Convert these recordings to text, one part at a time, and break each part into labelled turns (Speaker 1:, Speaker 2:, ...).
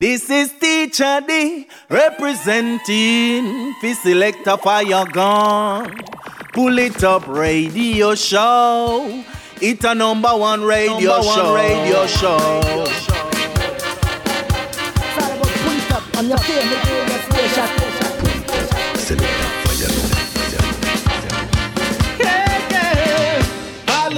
Speaker 1: This is Teacher D representing the selector fire gun. Pull it up radio show. It's a number one radio number show. One radio show. On your favorite radio station.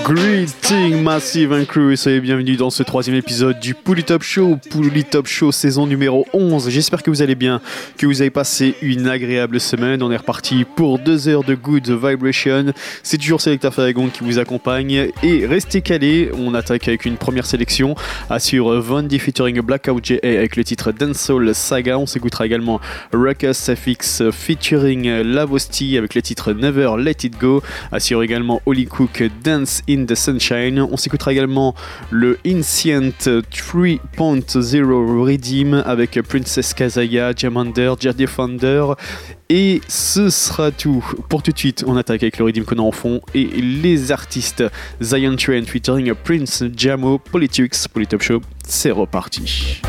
Speaker 2: Greeting Massive and Crew soyez bienvenue dans ce troisième épisode du Pouli Top Show, Pouli Top Show saison numéro 11. J'espère que vous allez bien, que vous avez passé une agréable semaine. On est reparti pour deux heures de Good Vibration. C'est toujours Selecta Faragon qui vous accompagne et restez calés. On attaque avec une première sélection assure Vandy featuring Blackout JA avec le titre Dancehall Saga. On s'écoutera également Ruckus FX featuring Lavosti avec le titre Never Let It Go. Assure également Holly Cook Dance in the Sunshine. On s'écoutera également le Incient 3.0 Redeem avec Princess Kazaya, Jamander, Defender. Et ce sera tout. Pour tout de suite, on attaque avec le Redeem qu'on a en fond et les artistes Zion Train featuring Prince Jamo, Politics, Polytop Show. C'est reparti.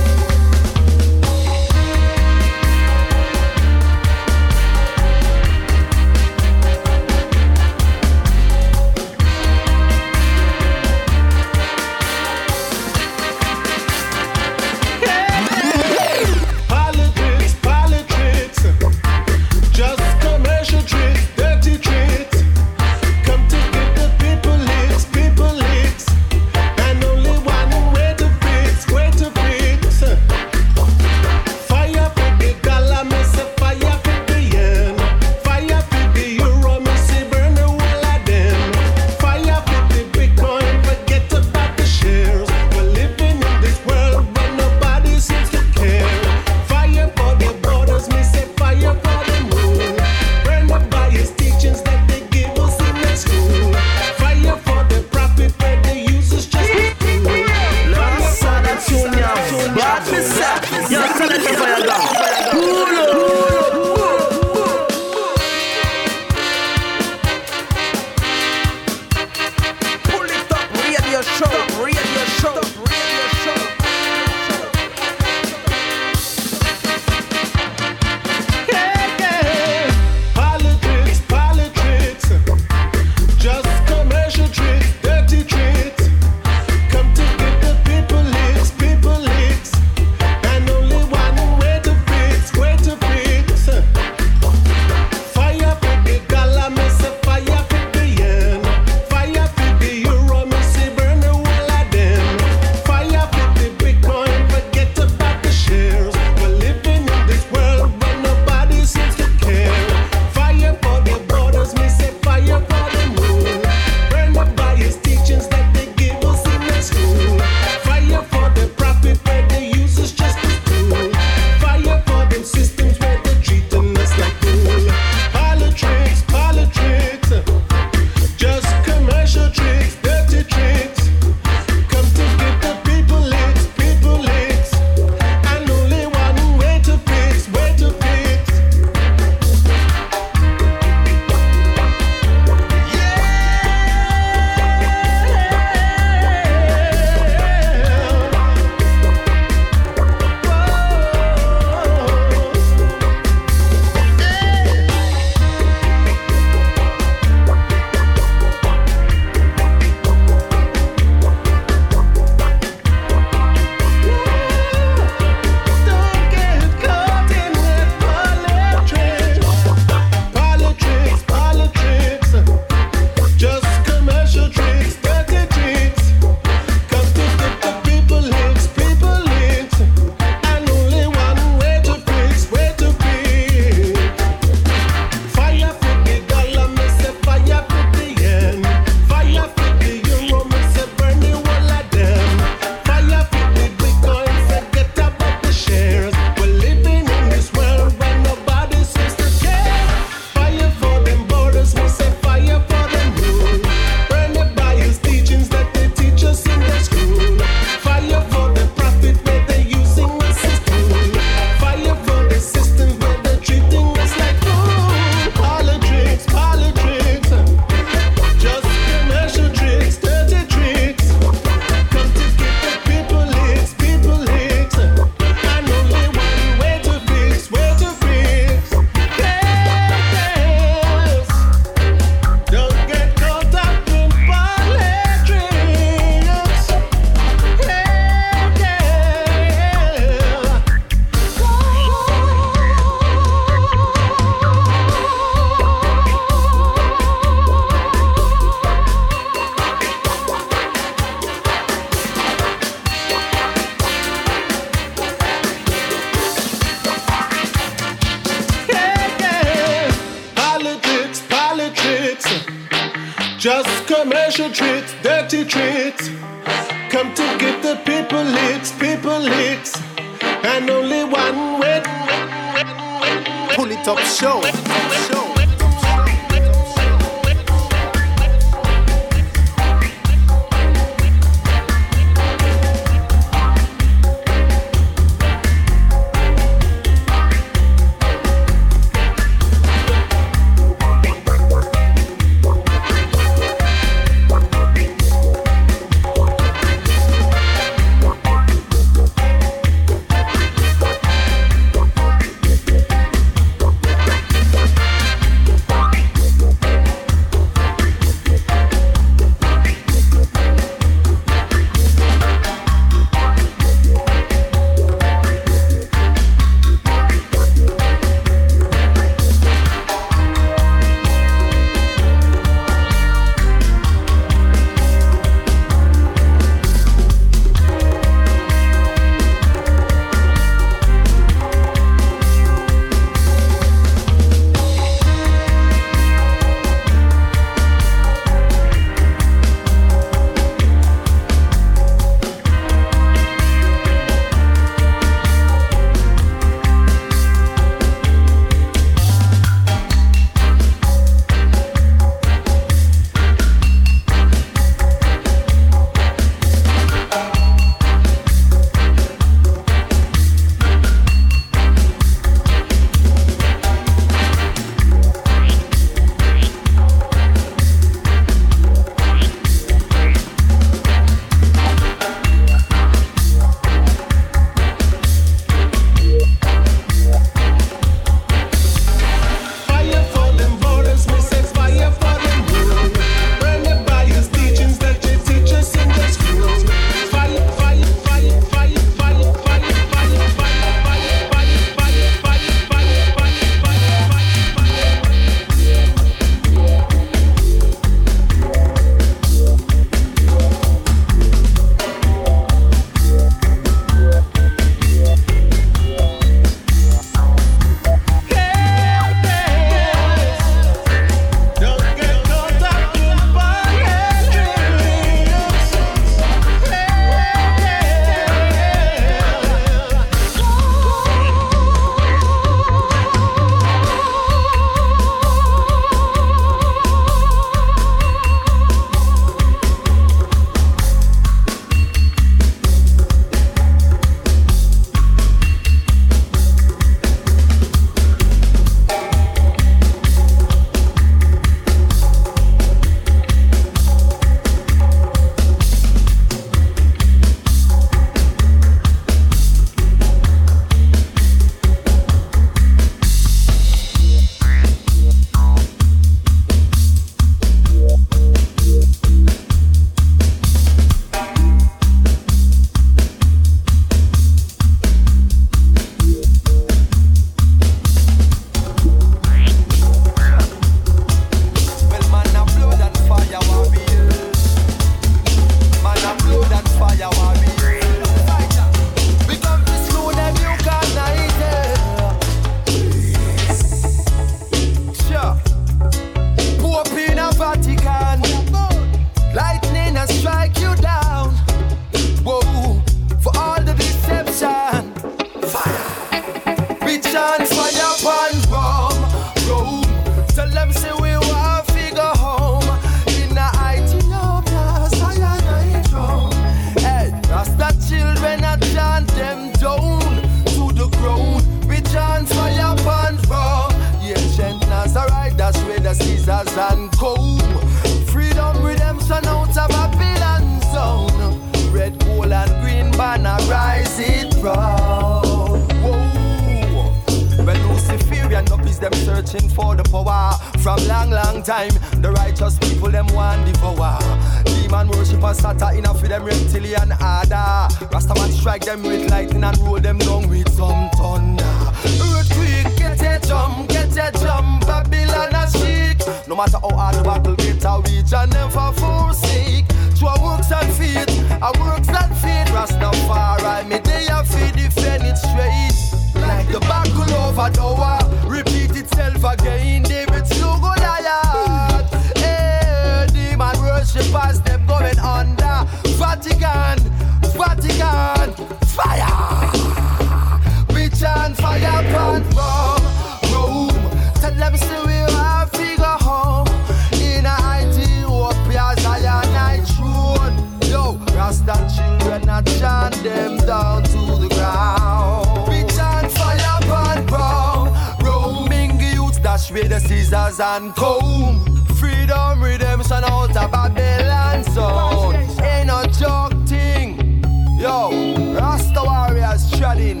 Speaker 3: We chant them down to the ground. We chant fire burn brown.
Speaker 1: Roaming youths dash with the
Speaker 4: scissors and comb. Freedom, redemption out of Babylon zone. Ain't no joke thing. Yo, Rasta warriors treading.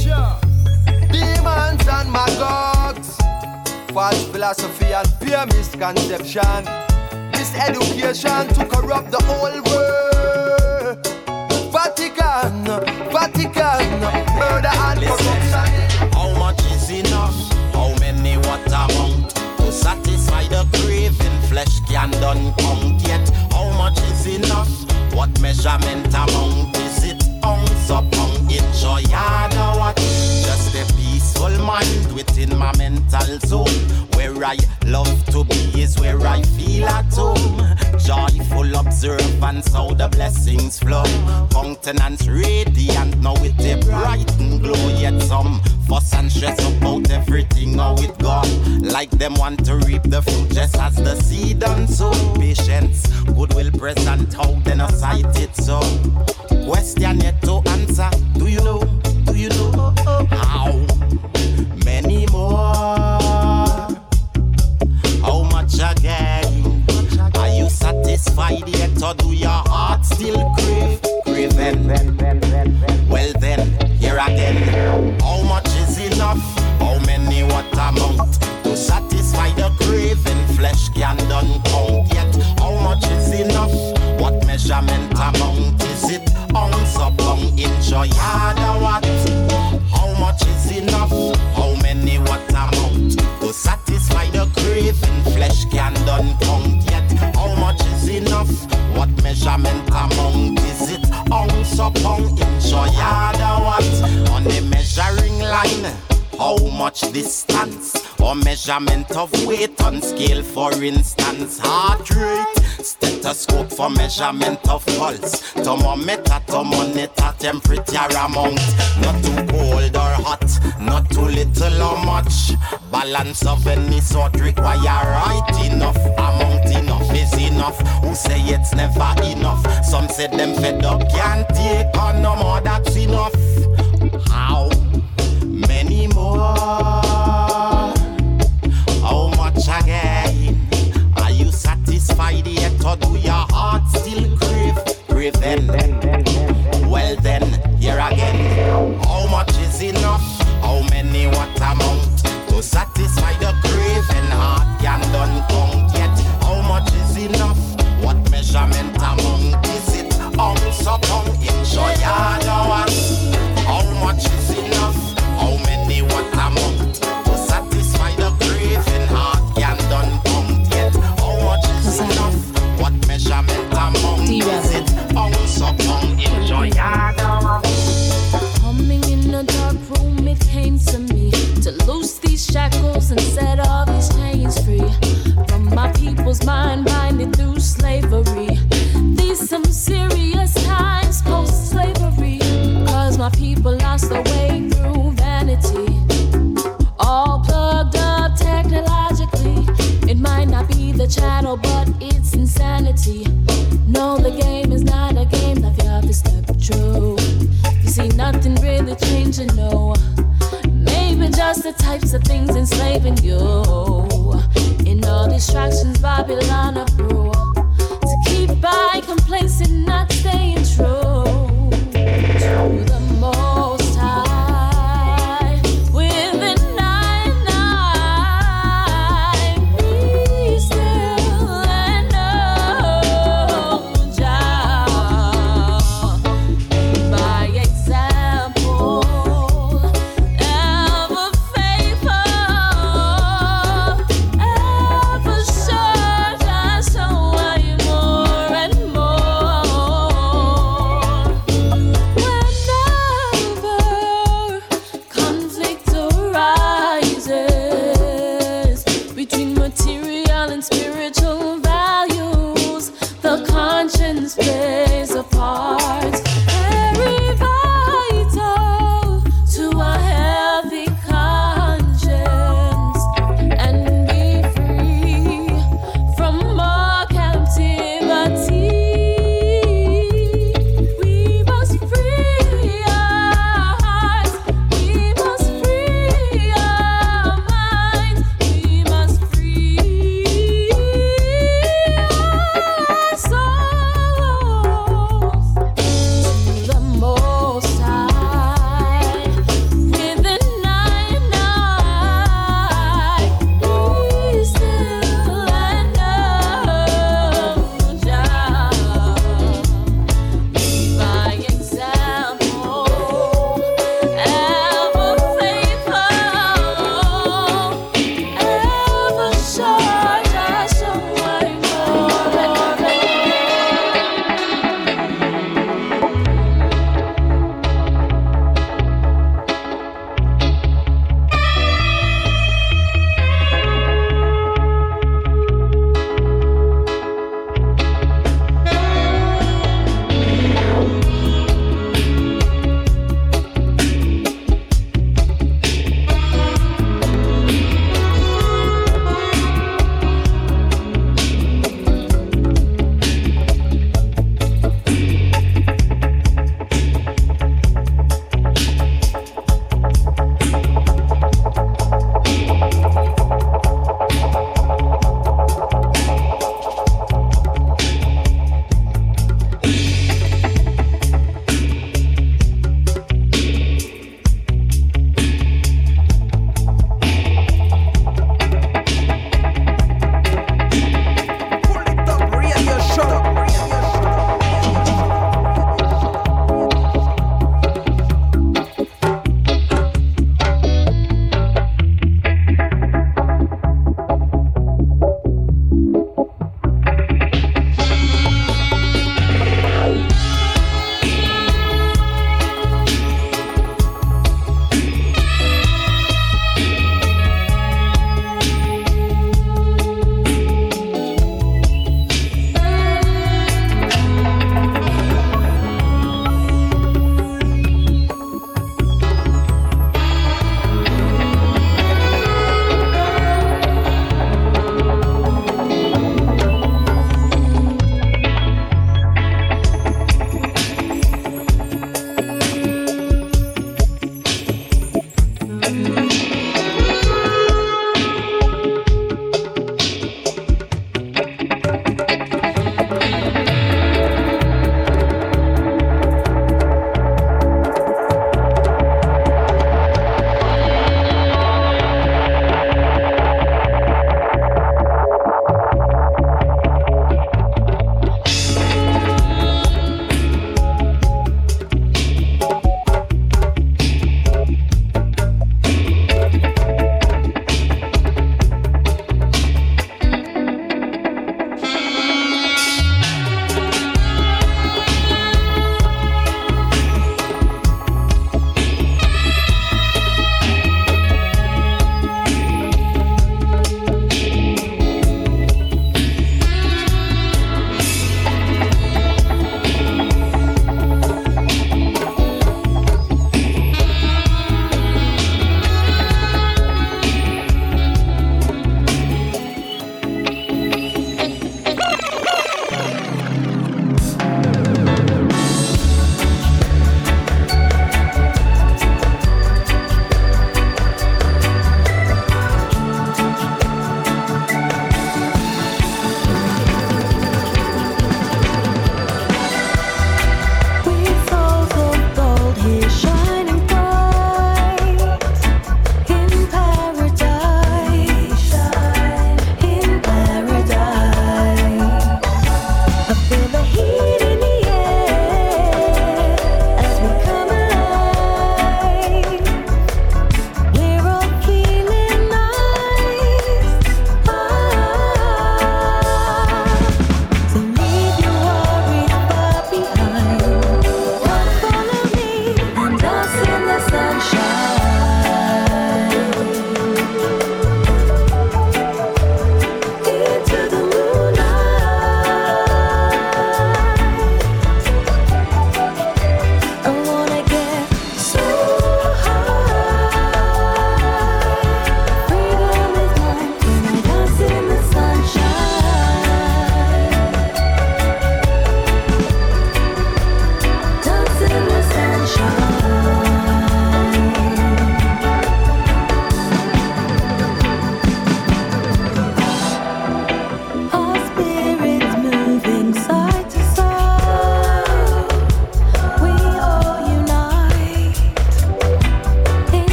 Speaker 4: Sure. Demons and magogs. False philosophy and pure misconception. Miseducation to corrupt the whole world. Vatican, Vatican, murder and corruption.
Speaker 5: How much is enough? How many what amount? To satisfy the craving, flesh can done count yet. How much is enough? What measurement amount is it? Ounce upon enjoy other what? Mind within my mental zone. Where I love to be is where I feel at home. Joyful observance how the blessings flow. Countenance radiant now with a bright and glow. Yet some fuss and stress about everything how it gone. Like them want to reap the fruit just as the seed and sow. Patience, goodwill present how then I sight it so. Question yet to answer. Do you know? Do you know how measurement amount To satisfy your craving. Flesh can done count yet. How much is enough? What measurement amount is it? Ounce upon inch or yard or what? Measurement amount is it? Ounce upon inch or yard or what? On the measuring line. How much distance or measurement of weight on scale, for instance, heart rate, stethoscope for measurement of pulse, thermometer monitor temperature amount, not too cold or hot, not too little or much. Balance of any sort require right enough, amount enough is enough. Who say it's never enough? Some say them fed up can't take on no more. That's enough. How? Many more. How much again? Are you satisfied yet, or do your heart still crave? Craving. Well then, here again. How much is enough? How many what amount? To satisfy
Speaker 6: mind binded through slavery. These some serious times post slavery, cause my people lost their way through vanity. All plugged up technologically. It might not be the channel, but it's insanity. No, the game is not a game that you have to step through. You see, nothing really changing, no. Maybe just the types of things enslaving you. All distractions, Babylon. To keep by complacent, not staying true to the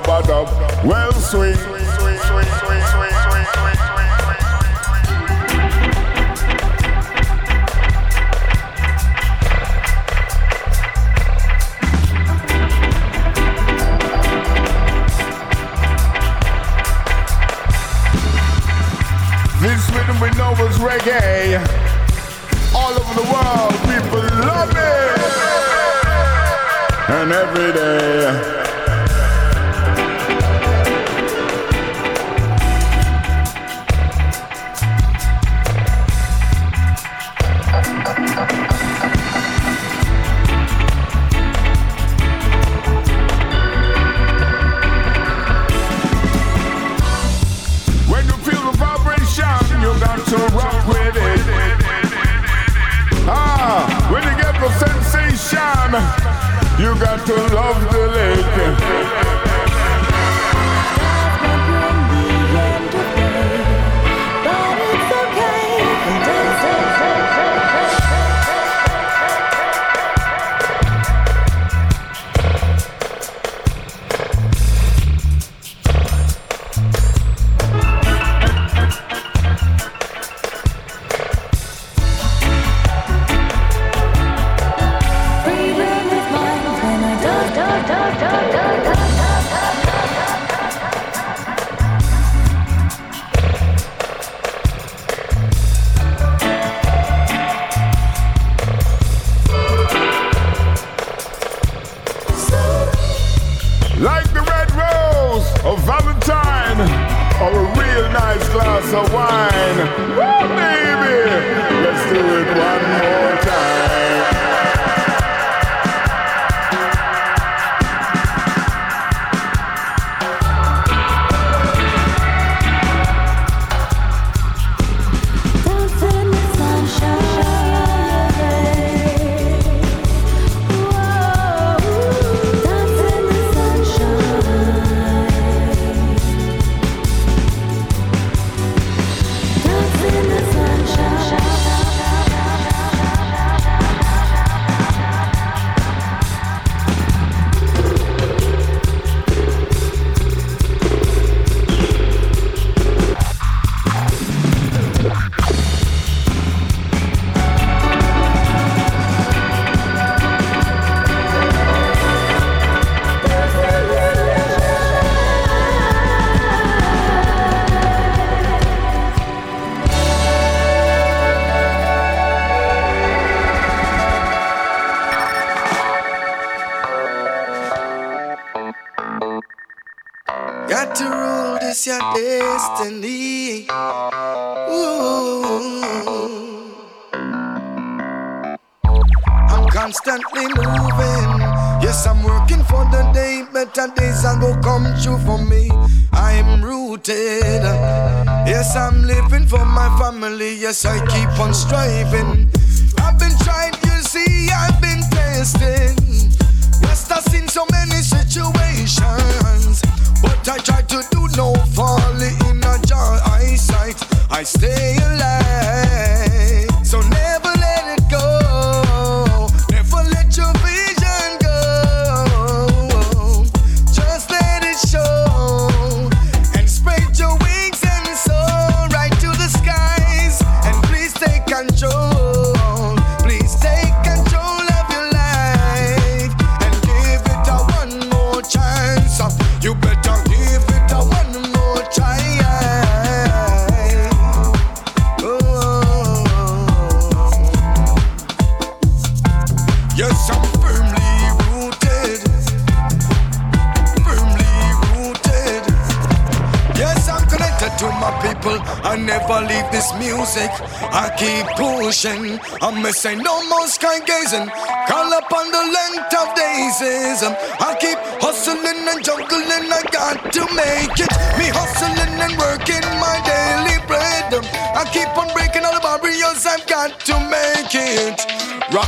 Speaker 7: rubber dub. Well swing You got to love the lake.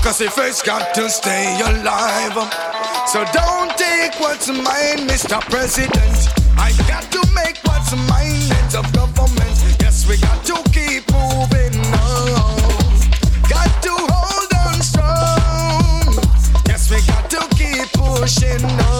Speaker 7: Cause the first got to stay alive. So don't take what's mine, Mr. President. I got to make what's mine, heads of government. Yes, we got to keep moving on. Got to hold on strong. Yes, we got to keep pushing on.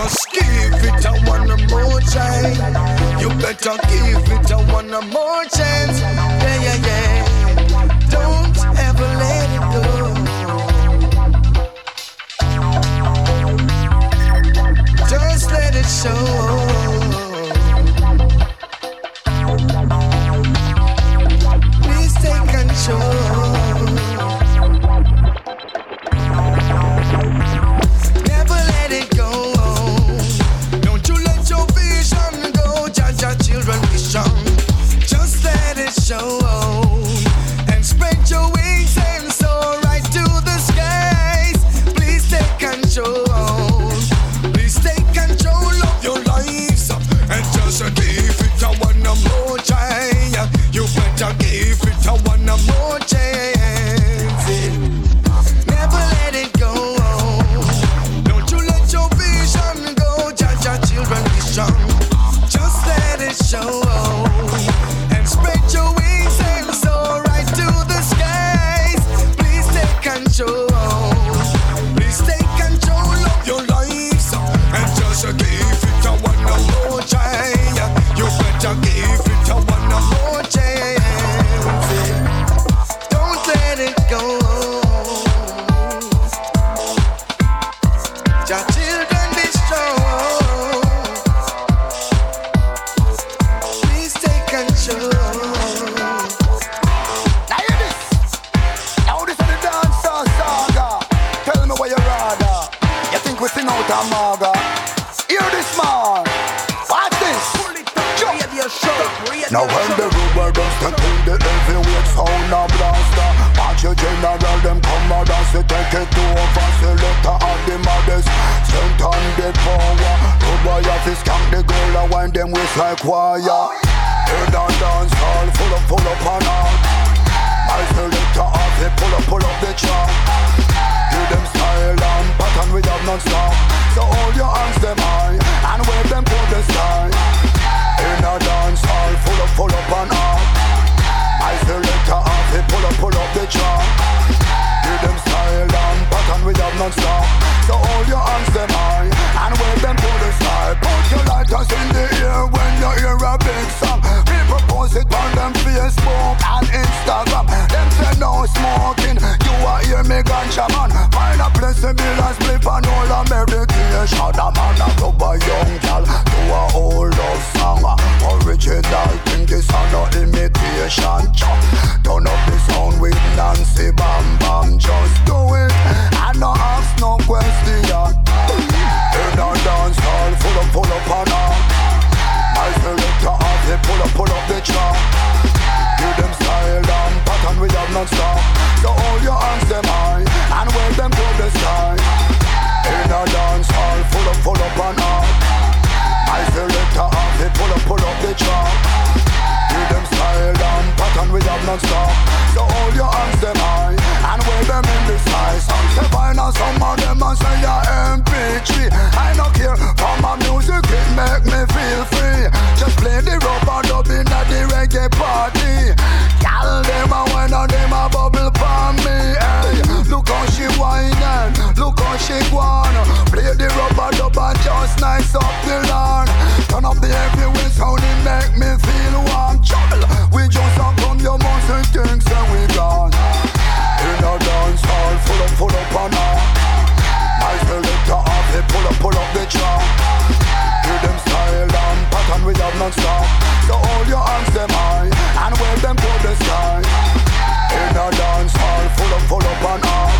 Speaker 7: Just give it a one more try. You better give it a one more chance. Yeah, yeah, yeah. Don't ever let it go. Just let it show. say me last me for all la medication. A man a rubber young gal to a old love song.
Speaker 8: Original thing this a no imitation. Chop. Turn up the sound with Nancy Bam Bam. Just do it. I no ask no question. In a dance hall full of full of panache. I selector off the pull up, pull up the track. Give them style and pattern, we have non-stop. So all your hands them to the sky. In a dance hall full up, full up and hard. I selector off it, pull up, pull up the chart. Give them style and pattern we have non-stop. So hold your hands them high and wave them in the sky. Some say fine and some of them a say ya MP3. I no care for my music, it make me feel free. Just play the rubber dub in the reggae party. Gal them a wine and them a bubble for me. Hey, look how she whining, look how she gone. Play the rubber dub and just nice up the lawn. Turn up the heavyweight sound, it make me feel warm. Trouble, we just a come your muscle things and we gone. In a dance hall, full up, full up and on. My selector off, they pull up, pull up the chart. Hear them style and we have non-stop. So hold your hands them high and wave them to the sky. In a dance hall, full up, full up and on.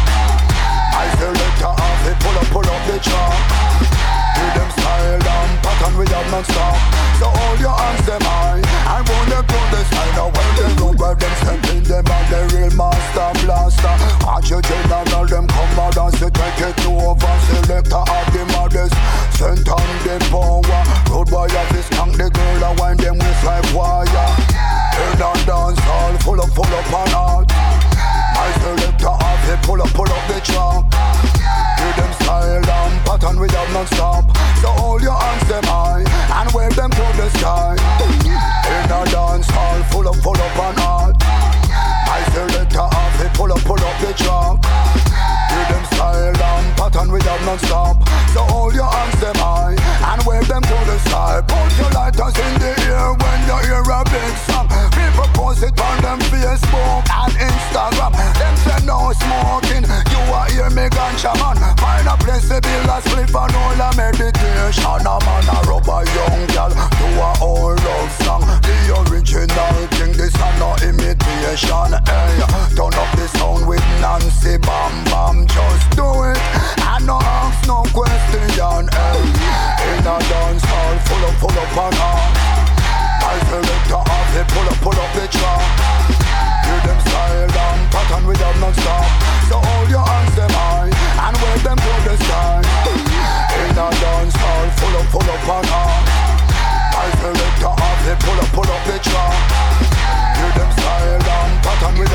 Speaker 8: My selector off, they pull up, pull up the chart. Hear them style and pattern we have non-stop. So hold your hands them high and wave them to the sky. Now when they look where them step in them and the real master blaster. Watch your general them come out and say take it to over. Selector of the modest, sent on the power. Road boy have this tank the girl and wind them with like wire. In a dance hall full up, full up and hard. My selector off it, pull up, pull up the trunk. Give them style and pattern have non-stop. So hold your hands them high and wave them to the sky. In a dance hall full up, full up and hard. My selector off it, pull up, pull up the trunk. Them style and pattern we have non-stop. So hold your hands them high and wave them to the sky. Put your lighters in the air when you hear a big song. People post it on them Facebook and Instagram. Them say no smoking. You are hear me ganja man. Find a place to build a spliff and all a meditation. A man a rub a young girl to a old love song. The original thing. This a no imitation. Hey, turn up the sound with Nancy Bam Bam. Just do it. I no ask no question. Hey, in a dance hall full up, full up and on. I selector off it, pull up, pull up the chart. Hear them style and pattern we have non-stop. So hold your hands them high and wave them to the sky. In a dance hall full up, full up and on. I selector off it, pull up, pull up the chart. Hear them style and pattern we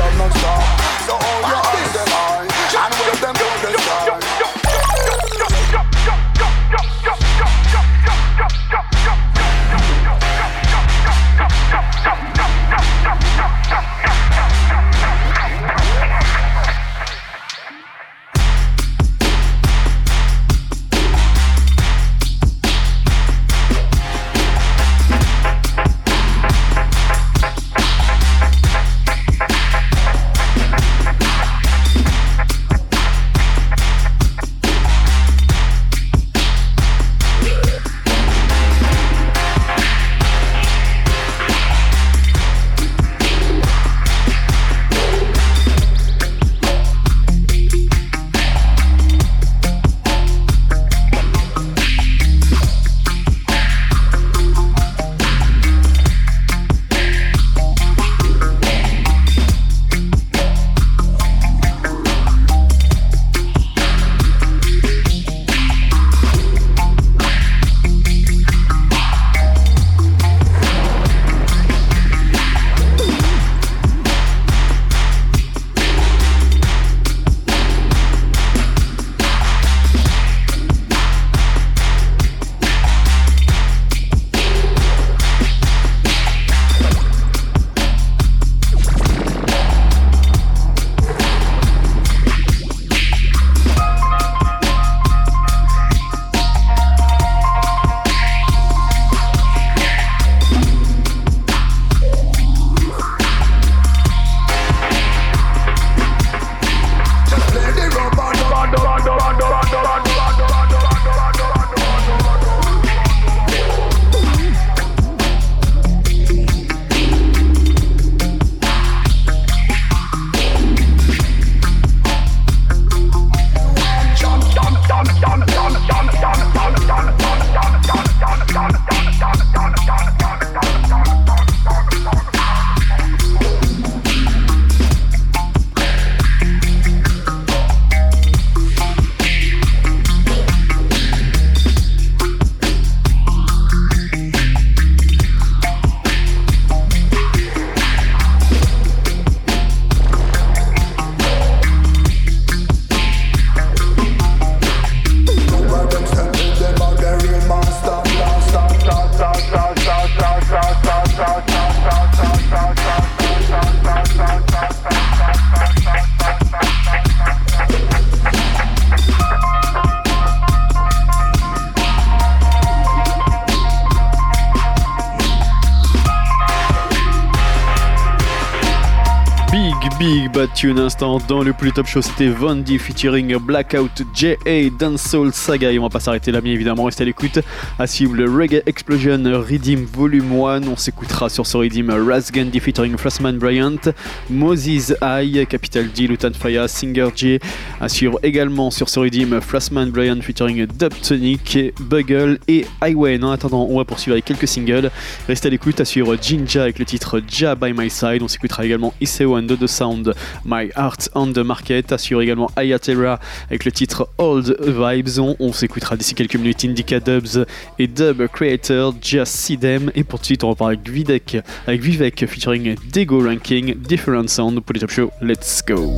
Speaker 2: Tune instant dans le plus top show. C'était Vandy featuring Blackout J.A. Dancehall Saga. Et on va pas s'arrêter là, bien évidemment. Restez à l'écoute. À suivre le Reggae Explosion Redeem Volume 1. On s'écoutera sur ce Redeem Razgandy featuring Frostman Bryant, Moses High, Capital D, Lutan Faya, Singer J. À suivre également sur ce Redeem Frostman Bryant featuring Dubtonic, Bugle et Highway. En attendant, on va poursuivre avec quelques singles. Restez à l'écoute. À suivre Jinja avec le titre Ja by My Side. On s'écoutera également Iseo and The Sound, My Heart on the Market. Assure également Ayatera avec le titre Old Vibes. On, s'écoutera d'ici quelques minutes Indica Dubs et Dub Creator, Just See Them. Et pour tout de suite, on repart avec Vivek, avec Vivek featuring Dego Ranking, Different Sound pour les Top Show. Let's go!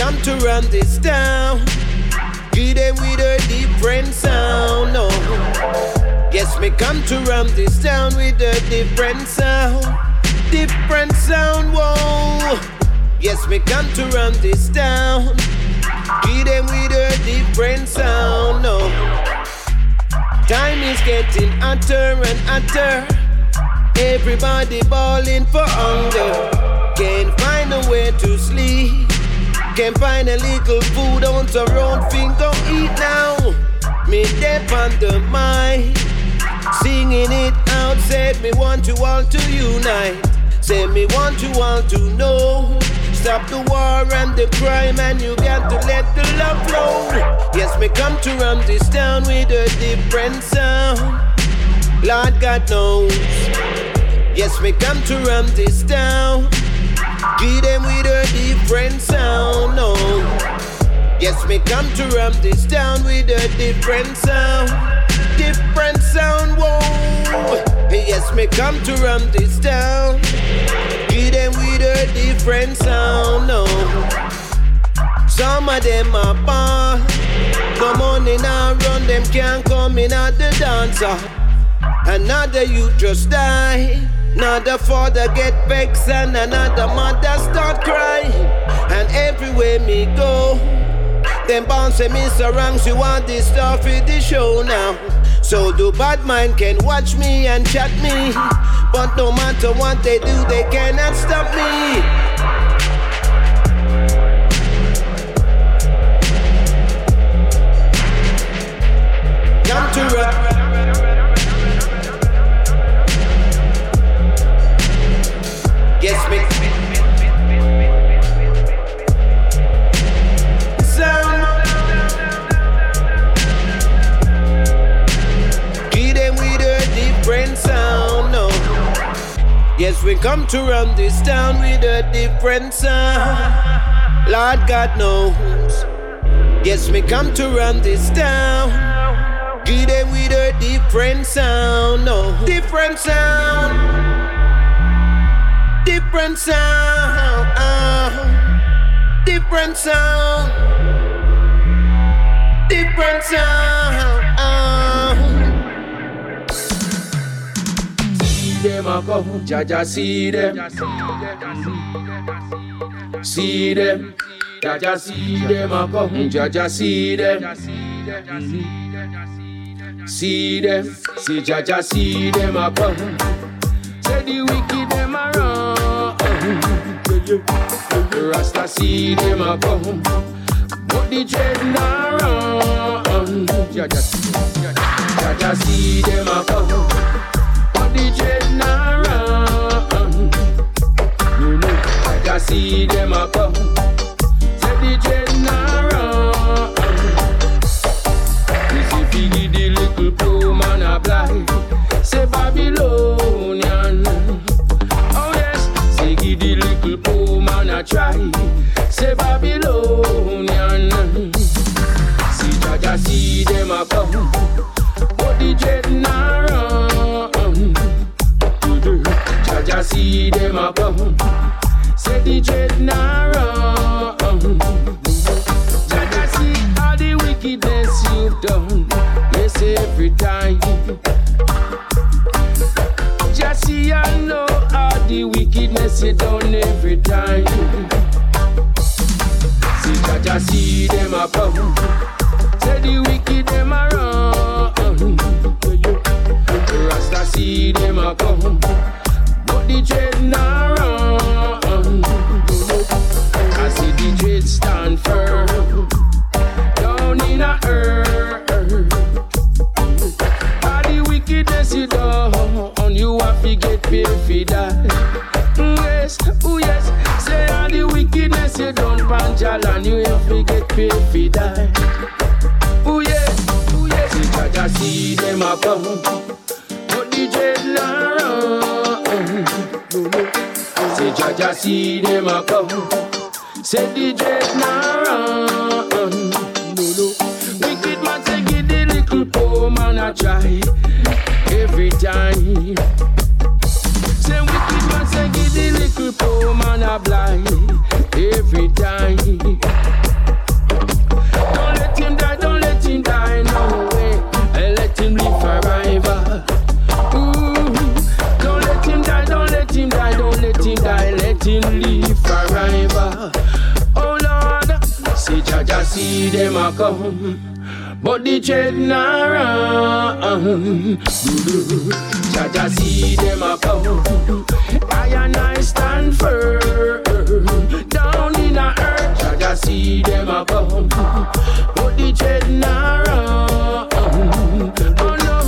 Speaker 9: Come to run this town. Give them with a different sound. No. Yes, me come to run this town with a different sound. Different sound, whoa. Yes, me come to run this town. Give them with a different sound. No. Time is getting hotter and hotter. Everybody bawling for hunger. Can't find a way to sleep. Can't find a little food on the road. Finger eat now. Me deep on the mind. Singing it out. Said me want to all to unite. Said me want to all to know. Stop the war and the crime, and you got to let the love flow. Yes, me come to run this town with a different sound. Lord God knows. Yes, me come to run this town. Give them with a different sound, no. Yes, me come to run this town with a different sound. Different sound, whoa. Yes, me come to run this town. Give them with a different sound, no. Some of them are. Come on in and run, them can't come in at the dancer. Another you just die. Another father get vexed and another mother start crying. And everywhere me go, them bounce say me surrounds you want this stuff in the show now. So the bad mind can watch me and chat me. But no matter what they do, they cannot stop me. To rap. We come to run this town with a different sound. Lord God knows. Yes, we come to run this town. Give them with a different sound, no. Different sound different sound, uh, different sound, different sound. Them a go, Jaja see them, see them, Jaja see them a go, Jaja see them. See them, see Jaja see them a come. Say the wicked them a run. Rasta see them a come, but the dread not run. Jaja, see them a come, the run. You know, Jaja
Speaker 10: Jaja see them a come. Say the nah run. You see Figgy the little poor man a blind. Say Babylonian. Oh yes, say the little poor man a try. Say Babylonian. See Jaja see them a come. But the dread see them a come. Say the dread nah run. Jaja see all the wickedness you've done. Yes, every time. Just see I know all the wickedness you done every time. See Jaja see them a come. Say the wicked them a run. Rasta see them a come. The dread run. I see the dread stand firm down earth. The wickedness you you have to get paid for that. Yes, oh yes, say all the wickedness you done, you have to get paid for that. Yes, oh yes, see them a come, Say Jaja see them a come, say the dread nah run. Wicked man say give the little poor man a try every time. Say wicked man say give the little poor man a blind every time. Don't let him die, don't let him die, See Jaja see them a come. But the dread nah run. Um. Jaja see them a come. I and I stand firm down in the earth. Jaja see them a come. But the dread nah run. Um. Oh no,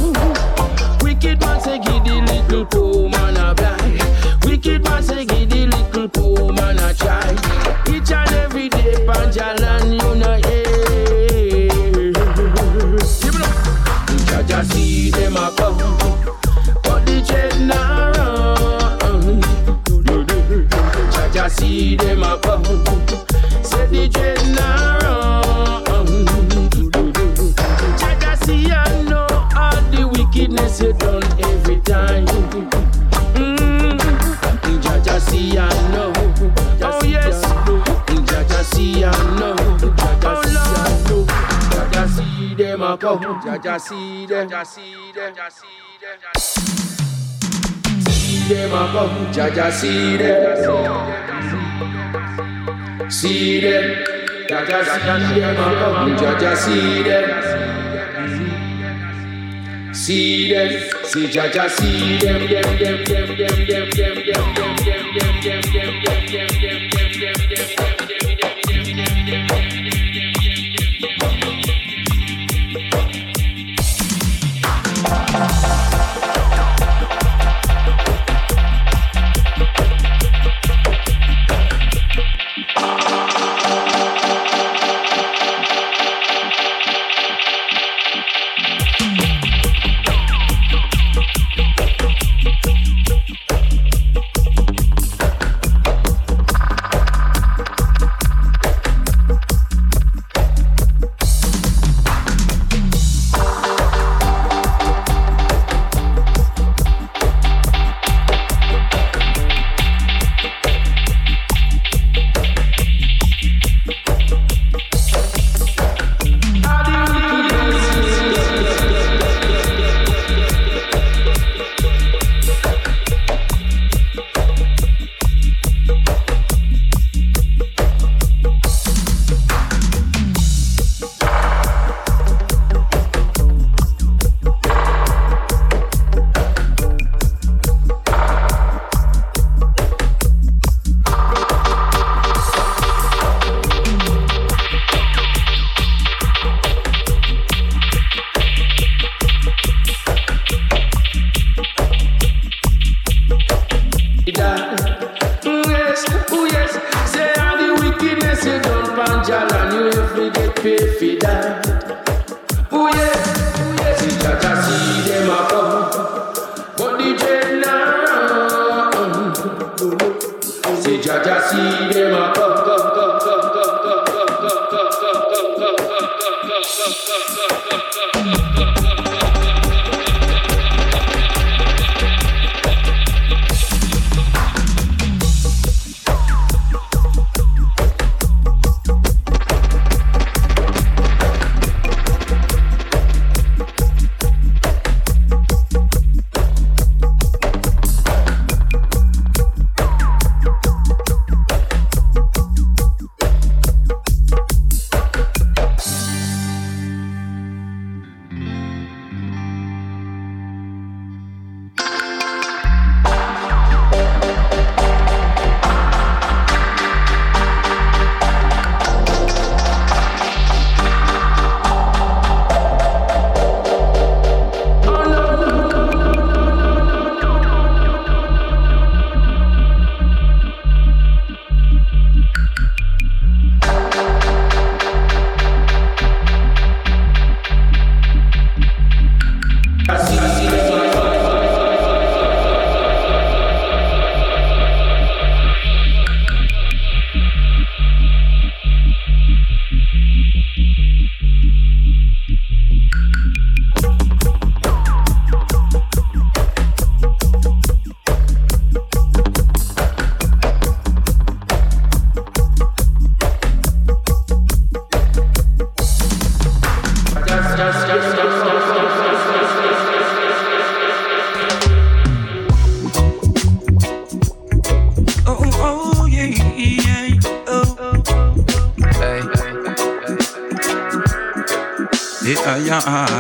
Speaker 10: wicked man say give the little poor see them a come, but the dread nah run. Jaja see them a come, say the dread nah kọ́ jaja sílẹ̀. Sílẹ̀ see them. jaja sílẹ̀. Sílẹ̀ jaja see them. See jaja sílẹ̀. Sílẹ̀ sí see them.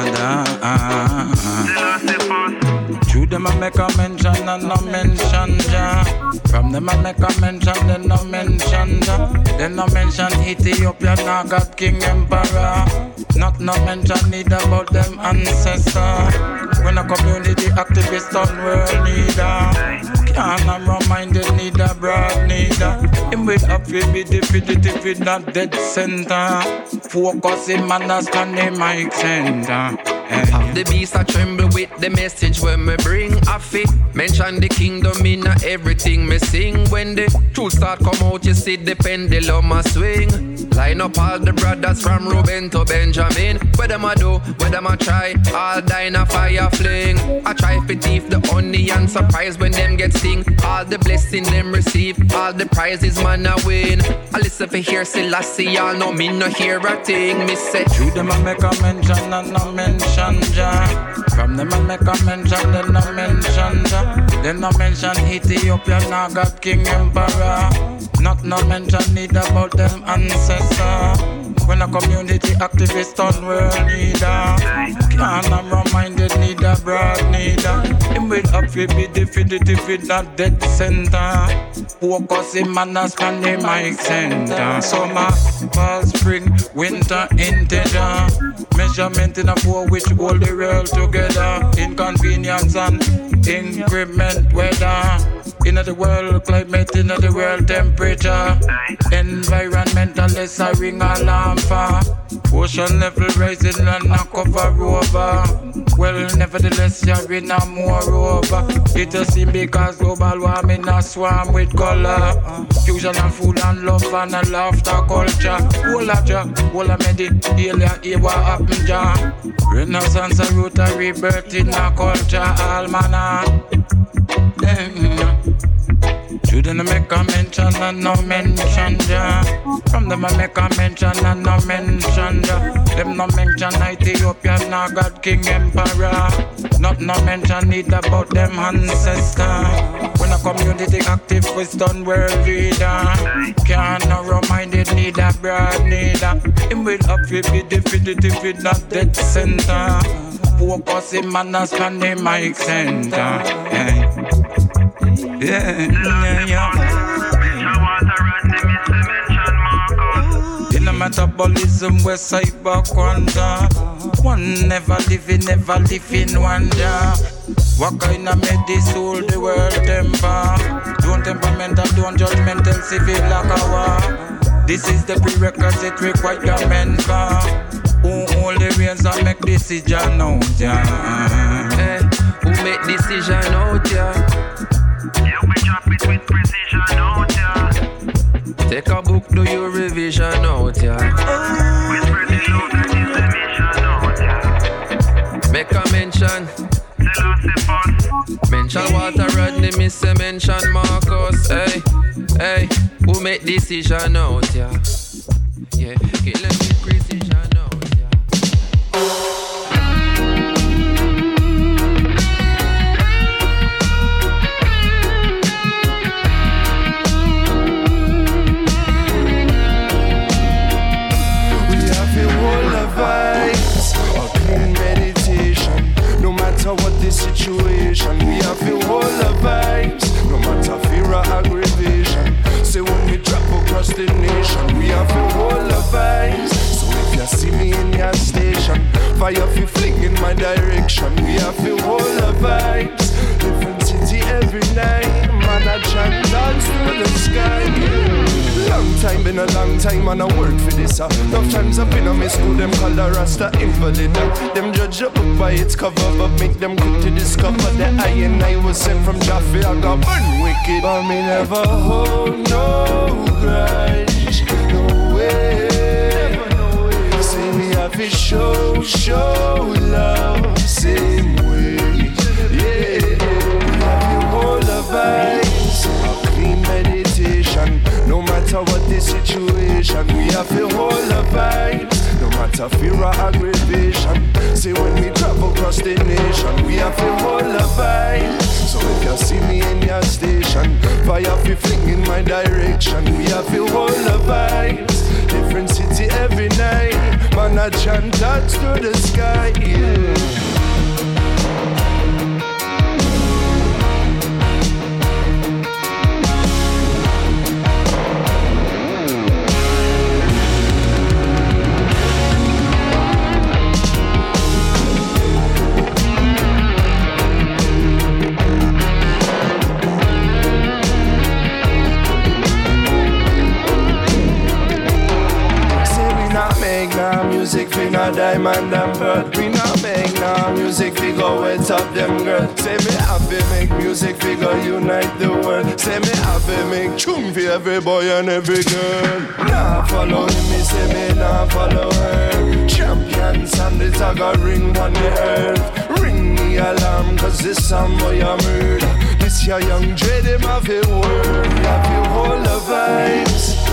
Speaker 10: father. To them I make a mention and no mention Jah. From them I make a mention, then no mention Jah. Then no mention Ethiopia, now God King Emperor. Not no mention neither about them ancestor. When a community activist on world leader. Can't a wrong minded neither broad neither. Him with a fibby dippy
Speaker 11: dippy that dead center. Focus him understand the mic center.
Speaker 12: The beast a tremble with the message when me bring a fit. Mention the kingdom in everything me sing. When the truth start come out, you see the pendulum a swing. Line up all the brothers from Ruben to Benjamin. Where them a do, where them a try, all die in a fire fling. I try to thief the honey and surprise when them get sting. All the blessing them receive, all the prizes man a win. I listen for hear Selassie, y'all know me no hear a thing. Me say,
Speaker 11: True them a make a mention and no mention Jah. From them a make a mention, then no mention. Then no mention Ethiopia, now got King Emperor. Not no mention need about them ancestors. When a community activist on world leader. Can't I'm reminded need a broad neither. Him will up to be definitive in that dead center. Focus him and a span the mic center. Summer, fall, spring, winter, integer. Measurement in a four which hold the world together. Inconvenience and increment weather. In the world climate, in the world temperature. Environmentalist a ring alarm for. Ocean level rising and a cover over. Well, nevertheless, you're in a more over. It a seem because global warming a swarm with color. Fusion and food and love and a laughter culture. Whole of ja, whole of medi, hear what happen ja. Renaissance a root a rebirth in a culture, all manner. Mm-hmm. Shouldn't make a mention and no mention Jah. From them I make a mention and no mention Jah. Them no mention Ethiopia, now God King Emperor. Not no mention need about them ancestor. When a community active, we world leader. Can't no reminded need a broad neither. Him will up to be definitive with that dead center. Focus him and stand the mic center. Yeah. In a metabolism where cyber quanta. One never living, never living wonder. What kind of medicine the world temper? Don't temperamental, don't judgmental, civil like a war. This is the prerequisite requirement for who hold the reins and make decision out, yeah.
Speaker 12: Hey, who make decision out, yeah? Take a book, do your revision out, yeah.
Speaker 13: We spread the that is the mission out, yeah.
Speaker 12: Make a mention. Mention Walter Rodney, me eh, say mention Marcus. Hey, hey, who make decision out, yeah? Yeah, kill them with precision
Speaker 7: matter what the situation, we have a whole of vibes. No matter fear or aggravation. Say when we drop across the nation, we have a whole of vibes. So if you see me in your station, fire fi fling in my direction. We have a whole of vibes. Different city every night. Man, I chant dance through the sky. Long time, been a long time, and I work for this. Uh. Enough times I've been on my school, them call the Rasta invalid. Uh. Them judge a book by its cover, but make them quick to discover that I and I was sent from Jaffe. I got born wicked, but me never hold no grudge. No way. Say me have to show, show love, same way. Vibes, a clean meditation. No matter what the situation, we have a whole of vibes. No matter fear or aggravation. Say when we travel across the nation, we have a whole of vibes. So if you see me in your station, fire fi fling in my direction. We have a whole of vibes. Different city every night. Man, I chant touch to the sky. Yeah. Diamond and pearl. We not make no music for go up them girl. Say me happy make music for go unite the world. Say me happy make tune for every boy and every girl. Nah follow him, me say me nah follow her. Champions and the tagger ring on the earth. Ring the alarm cause this song boy a murder. This your young dread him have a word. Have a whole of vibes.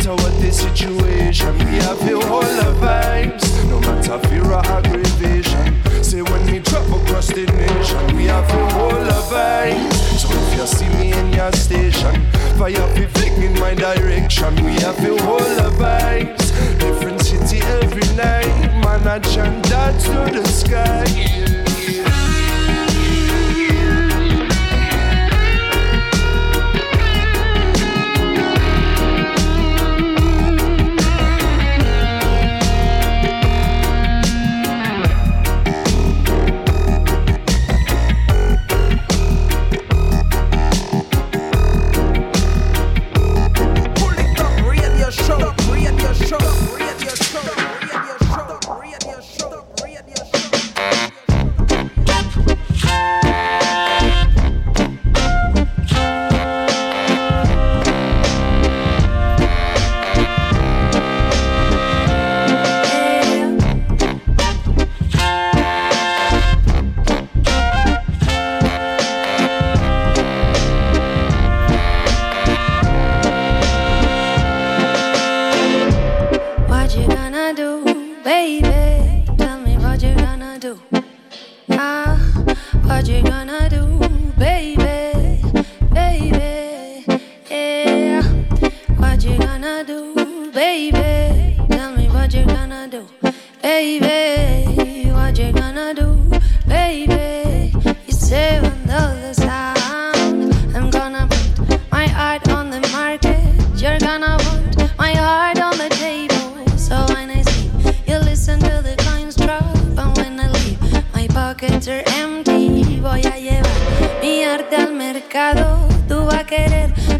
Speaker 7: Matter what the situation, we have a whole of vibes. No matter fear or aggravation. Say when we drop across the nation, we have a whole of vibes. So if you see me in your station, fire fi fling in my direction. We have a whole of vibes. Different city every night. Man, I chant that to the sky.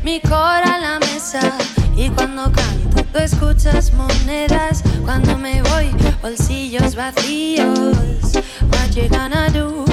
Speaker 14: mi cora a la mesa. Y cuando canto, escuchas monedas. Cuando me voy, bolsillos vacíos. What you gonna do?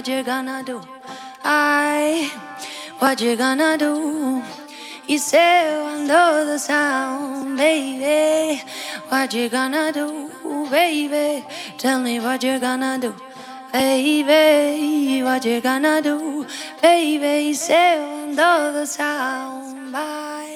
Speaker 14: what you gonna do? I, what you gonna do? You say under the sound, baby. What you gonna do, baby? Tell me what you gonna do, baby. What you gonna do, baby? Say under the sound, bye.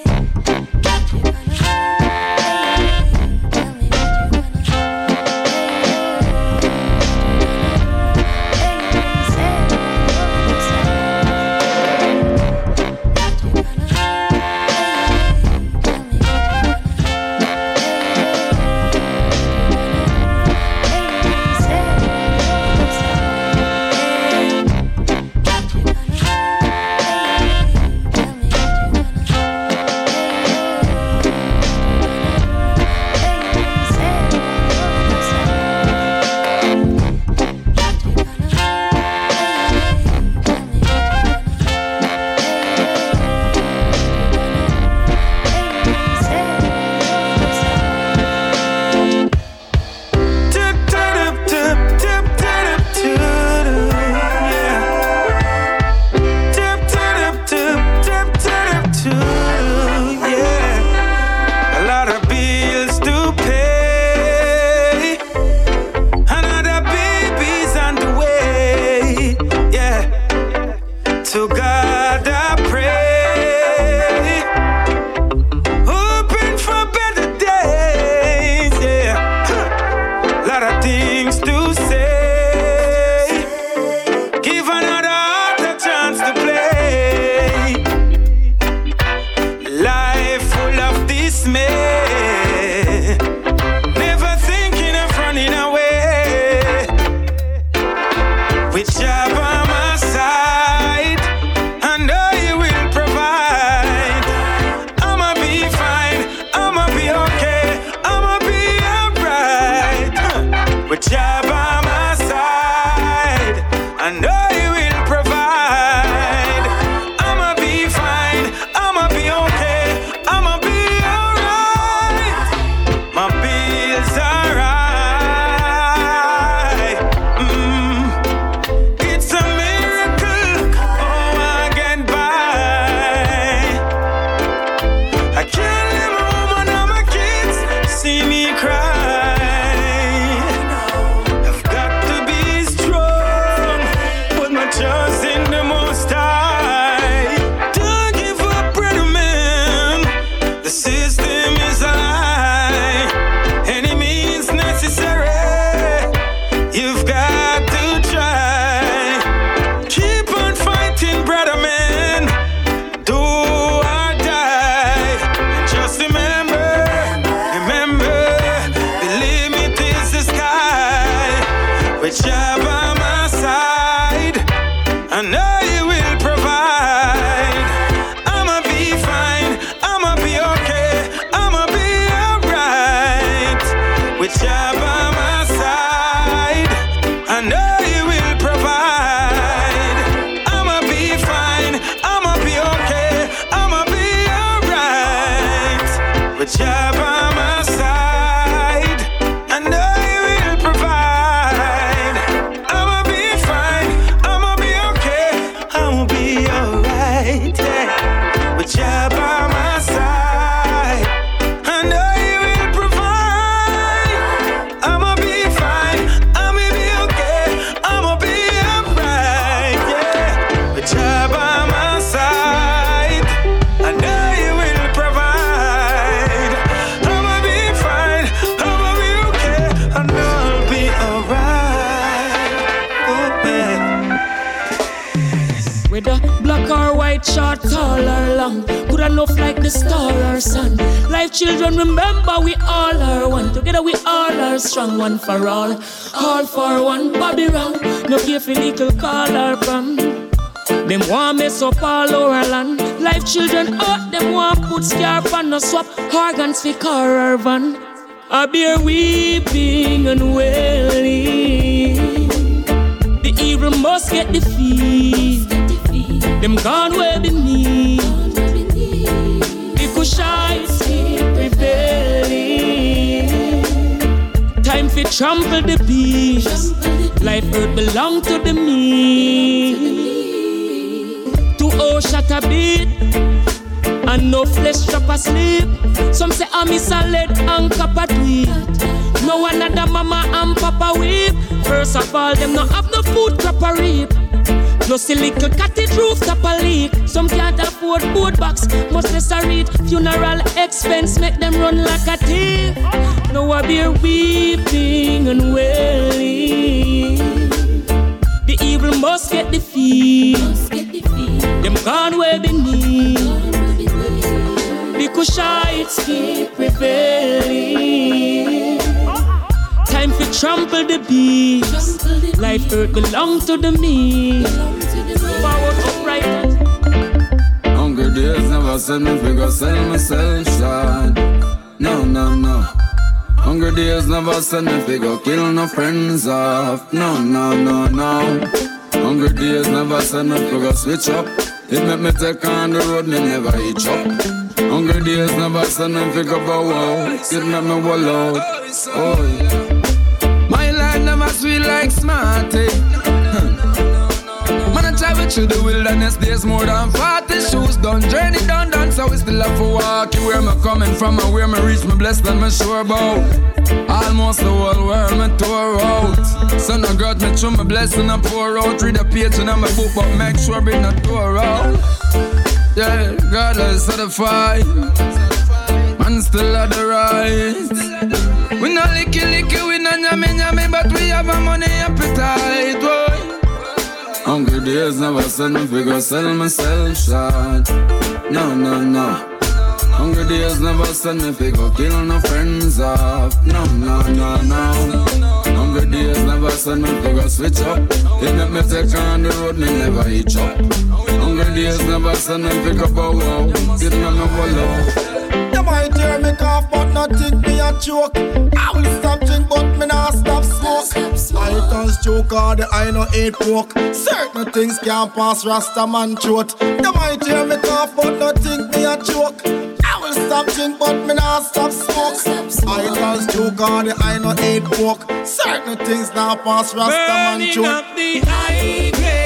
Speaker 6: Say I'm a salad and copper tweet. No another mama and papa weep. First of all, them no have no food crop a reap. Plus a little cottage roof top a leak. Some can't afford board box, must read. Funeral expense make them run like a thief. Now I be weeping and wailing. The evil must get defeat. Them gone where beneath. The Kushites keep rebelling. Time for trample the beast. Life earth belong to the meek. Forward upright.
Speaker 8: Hungry days never send me figure sell myself short. No, no, no. Hungry days never send me figure kill no friends off. No, no, no, no. Hungry days never send me figure switch up. It make me take on the road, me never hitch up. Hungry days never send me figure bow out. It make me wall out. Oh, yeah. My life never sweet like Smarty. Man, I travel through the wilderness, there's more than 40 shoes done. Journey done, done, so we still have to walk. You where me coming from and where me reach, me blessed and me sure about. Almost the whole world me tore out. So no grudge me through my blessing I pour out. Read the page in my book, but make sure be not tore out. Yeah, God is certified. Man still at the right. We no licky licky, we no nyame nyame, but we have a money appetite. Boy. Hungry days never send me figure sell myself short. No, no, no. Hungry days never send me figure kill no friends off. No, no, no, no. Hungry days never send me figure switch up. It make me take on the road, me never hitch up. Hungry days never send me figure bow wow. It make me follow.
Speaker 15: You might hear me cough, but not think me a joke. I will stop drink, but me not stop smoke. I can joke all the I no eat pork. Certain things can't pass Rasta man throat. You might hear me cough, but not think me a joke. Will stop drink, but me not stop smoke. I can joke all the I no eat pork. Certain things now pass Rasta man
Speaker 16: Burning
Speaker 15: throat.
Speaker 16: up the high grade.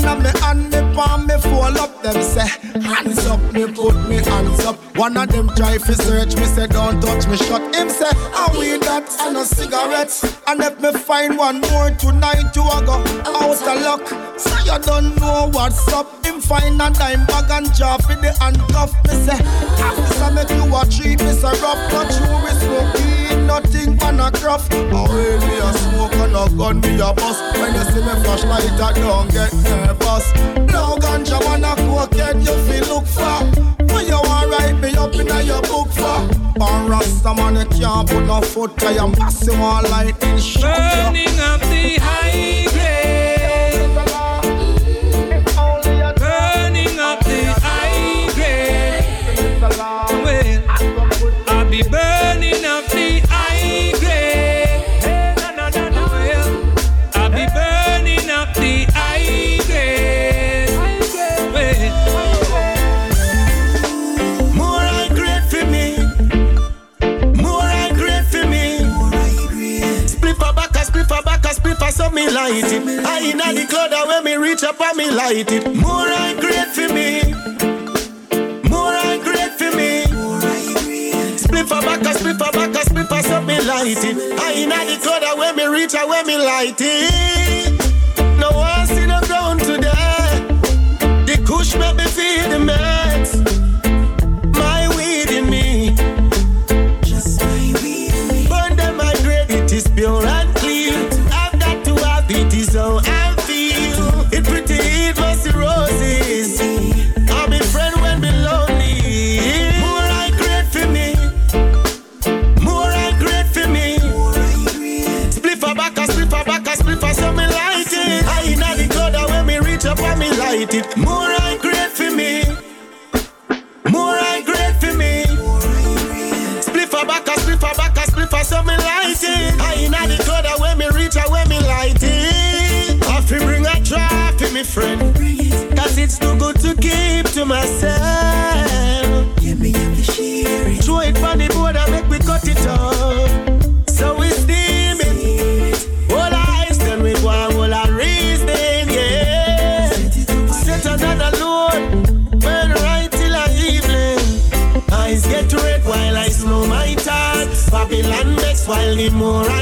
Speaker 15: This cliff me hand, me palm, me fall up. Them say, hands up, me put me hands up. One
Speaker 9: of them try to search me, say don't touch me. Shot him say, I weed that and no cigarettes. And if me find one more tonight, you a go out of luck. So you don't know what's up. Him find a dime bag and drop in the handcuff. Me say, officer make you a treat me say rough, not you we smoking nothing man a craft. Well, me a smoke and a gun me a bust. When you see me flashlight, I don't get nervous. No ganja man a cocaine, you feel look for. When you want write me up in your book for. One rasta man, you can't put no foot to your massive one lightning shock.
Speaker 16: Burning up the high grade. Burning up the high grade. I'll be burning
Speaker 9: split me light it. I inna the cloud when me reach up and me light it. More I great for me. More I great for me. Split a back, a split a back, a split a so me light it. I inna the cloud when me reach and when me light it. No one see the ground today. The kush make me it's too good to keep to myself. Yeah, me to share it. Throw it on the board and make me cut it up. So we steam it. All eyes then we go and all our reasoning, yeah. Set another load. Burn right till a evening. Eyes get red while I slow my thoughts. Babylon makes while the more I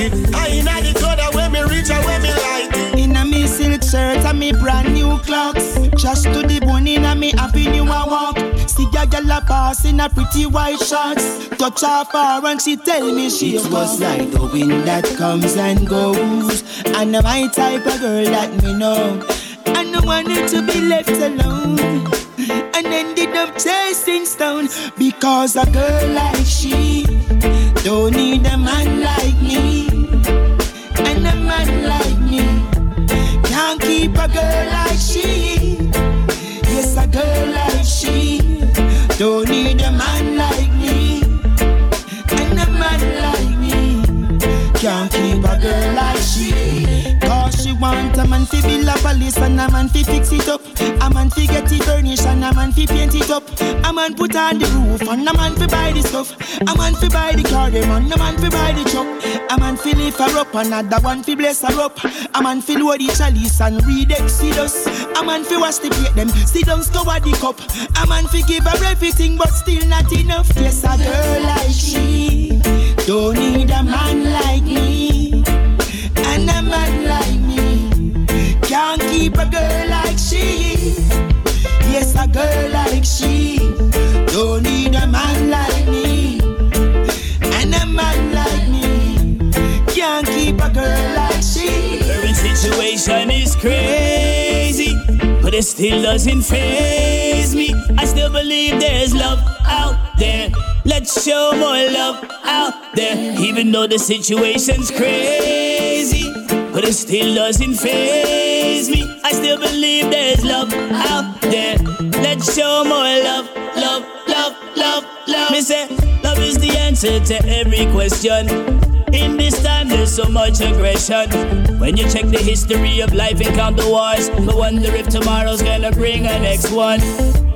Speaker 9: it. I inna the cloud and when me reach and when me light it.
Speaker 17: Inna me silk shirt and me brand new clocks. Just to the bone inna me happy new a walk. See a gyal a pass in a pretty white shorts. Touch her far and she tell me she
Speaker 18: It was like the wind that comes and goes.
Speaker 17: And my type of girl that me know. And I wanted to be left alone. And ended up chasing stone. Because a girl like she don't need a man keep a girl like she. Yes, a girl like she don't need a man like me. And a man like me can't keep a girl like she. Cause she want a man fi build a palace and a man fi fix it up. A man fi get it furnished and a man fi paint it up. A man put on the roof and a man fi buy the stuff. A man fi buy the car, them and a man fi buy the truck. A man fi lift her up, another one fi bless her up. A man fi load the chalice and read Exodus. A man fi wash the plate, them sit down scour the cup. A man fi give her everything, but still not enough. Yes, a girl like she don't need a man like me, and a man like me can't keep a girl like she. Yes, a girl like she don't need a man like
Speaker 18: situation is crazy, but it still doesn't phase me. I still believe there's love out there. Let's show more love out there, even though the situation's crazy. But it still doesn't phase me. I still believe there's love out there. Let's show more love, love, love, love, love. Me say, love is the answer to every question. In this time, there's so much aggression. When you check the history of life and count the wars, but wonder if tomorrow's gonna bring a next one.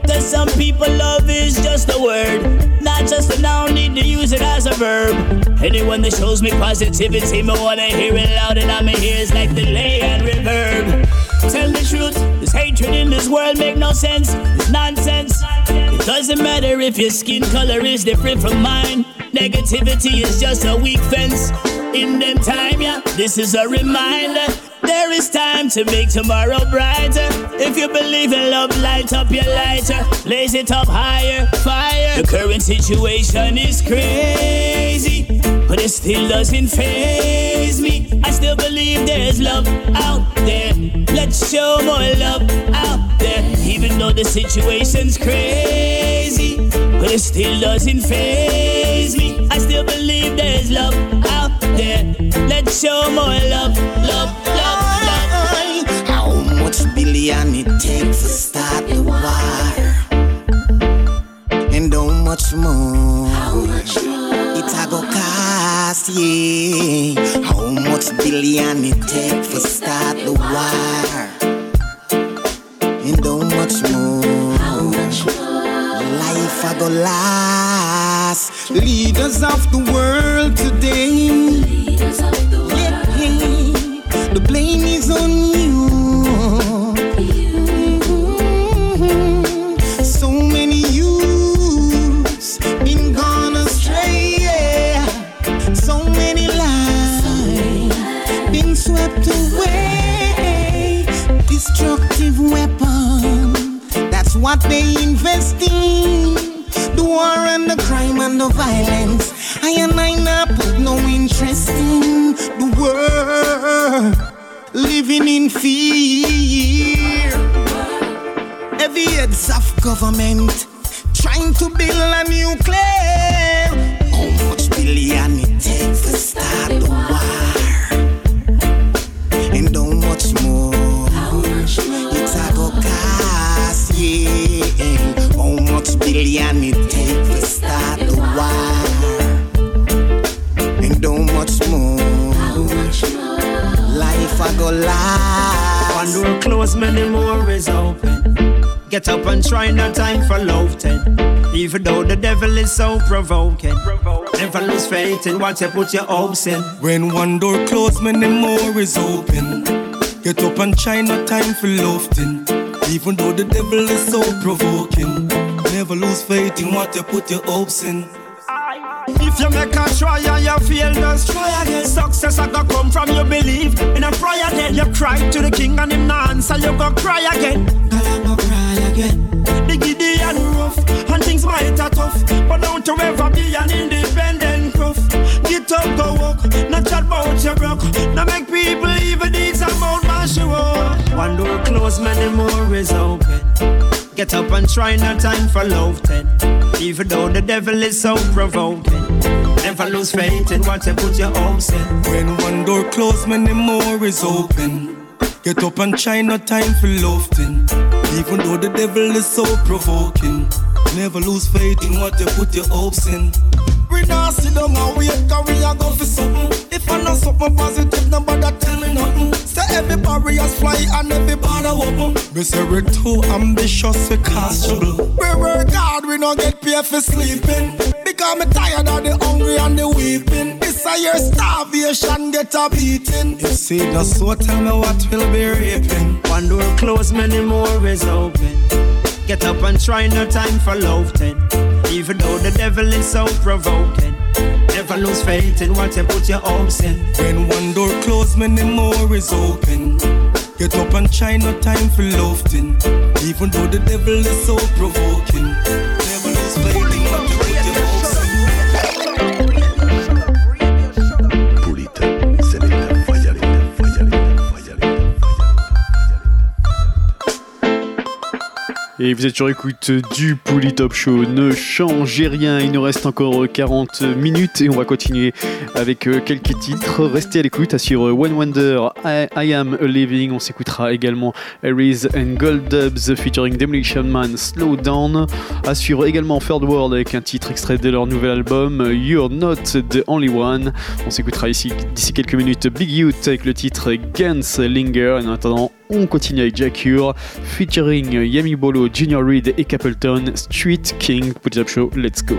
Speaker 18: To some people, love is just a word, not just a noun. Need to use it as a verb. Anyone that shows me positivity, me wanna hear it loud, and I'm ears like the delay and reverb. Tell the truth, this hatred in this world make no sense. It's nonsense. It doesn't matter if your skin color is different from mine. Negativity is just a weak fence. In them time, yeah, this is a reminder. There is time to make tomorrow brighter. If you believe in love, light up your lighter. Blaze it up higher, fire. The current situation is crazy, but it still doesn't phase me. I still believe there's love out there. Let's show more love out there. Even though the situation's crazy, but it still doesn't phase me. I still believe there's love out there. Let's show more love, love, love, love.
Speaker 19: How much billion it takes to start the war? And how much more? It a go cost, yeah. How much billion it takes to start the war? And how much more? Life a go last. Leaders of the world today. Yeah, the blame is on you. Weapon. That's what they invest in. The war and the crime and the violence. I and I not put no interest in the world. Living in fear. Every heads of government trying to build a nuclear. How much billion it takes to start the war? Life a go last.
Speaker 17: One door closed, many more is open. Get up and try, no time for loafing. Even though the devil is so provoking. Never lose faith in what you put your hopes in.
Speaker 7: When one door closed, many more is open. Get up and try, no time for lofting. Even though the devil is so provoking. Never lose faith in what you put your hopes in.
Speaker 17: If you make a try and you fail, just try again. Success I go come from your belief in a prayer. Then you cry to the king and him answer. You go cry again. Girl, I go cry again. The giddy and rough and things might are tough, but don't you ever be an independent gruff. Get up, go walk, not chat about your broke. Now make people even these about my show. One door closed, many more is open. Get up and try, no time for love. Even though the devil is so provoking. Never lose faith in what you put your hopes in.
Speaker 7: When one door closed, many more is open. Get up and try, no time for lofting. Even though the devil is so provoking. Never lose faith in what you put your hopes in. We not sit down and wait, cause we a go for something. If I not something positive, nobody tell me nothing. Say every barriers fly and every border open. Me say we too ambitious, we cause trouble. We work hard, we not get paid for sleeping. Because me tired of the hungry and the weeping. This a year starvation, get a beating. You see, no so, tell me what will be reaping.
Speaker 17: One door closed, many more is open. Get up and try, no time for loafing. Even though the devil is so provoking. Never lose faith in what you put your hopes in.
Speaker 7: When one door closed, many more is open. Get up and try, no time for lofting. Even though the devil is so provoking. Never lose faith in what you put
Speaker 2: Et vous êtes sur écoute du Pouli Top Show. Ne changez rien, il nous reste encore 40 minutes et on va continuer avec euh, quelques titres. Restez à l'écoute sur One Wonder, I, Am a Living. On s'écoutera également Aries and Gold Dubs featuring Demolition Man, Slow Down. Assure également Third World avec un titre extrait de leur nouvel album You're Not the Only One. On s'écoutera ici d'ici quelques minutes Big Youth avec le titre Gans Linger. En attendant, on continue avec Jack Hure featuring Yami Bolo, Junior Reed et Capleton, Street King. Put Up Show, let's go.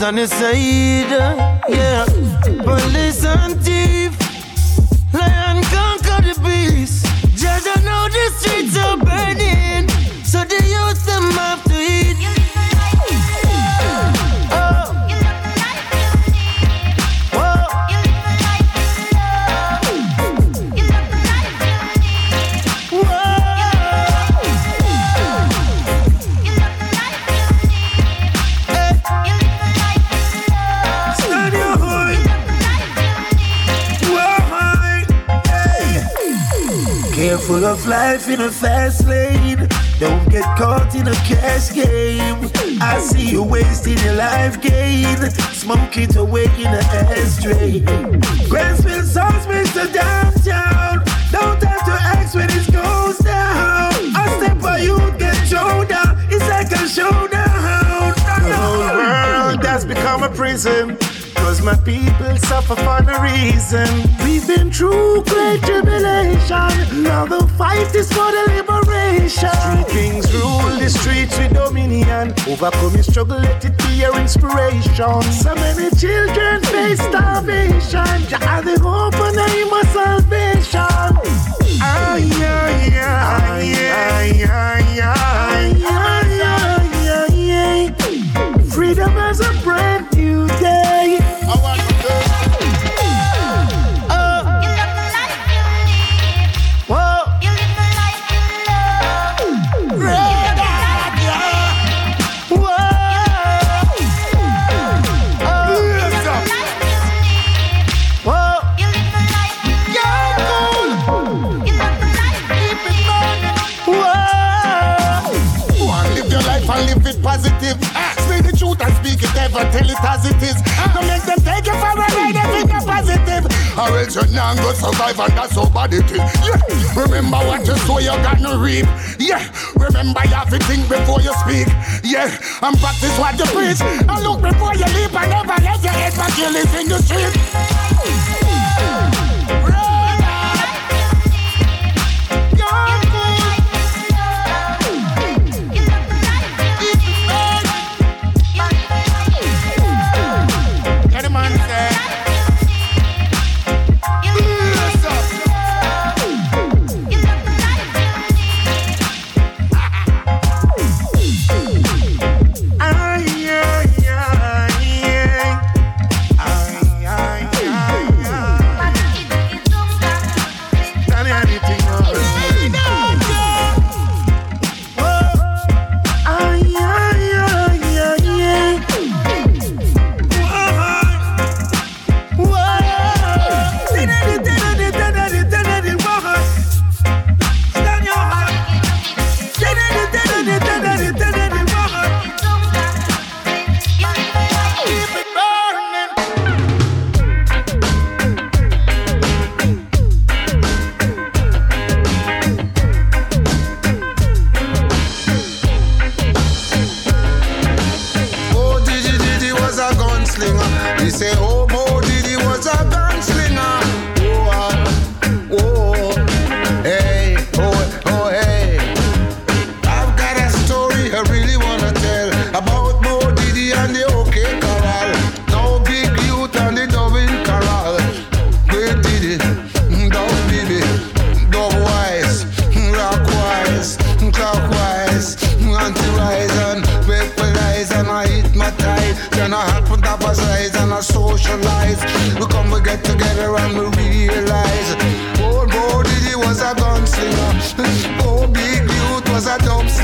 Speaker 20: pisar aí of life in a fast lane. Don't get caught in a cash game. I see you wasting your life gain. Smoke it away in a ashtray. Gransfield South Mr. Downtown. Don't have to ask when it goes down. A step of you get thrown down. It's like a showdown. The whole world has become a prison. Cause my people suffer for no reason. We've been through great tribulation. Now the fight is for the liberation. Street kings rule the streets with dominion. Overcome your struggle, let it be your inspiration. So many children face starvation. Jah are the hope and aim of salvation. Ay, ay, ay, ay, ay, ay, ay, ay, ay. Freedom is a brand
Speaker 8: Or you're not gonna survive and that's how bad it is. Yeah. Remember what you sow, you got no reap. Yeah. Remember you have to think before you speak. Yeah. And practice what you preach. And look before you leap and never let your head back kill it in the street.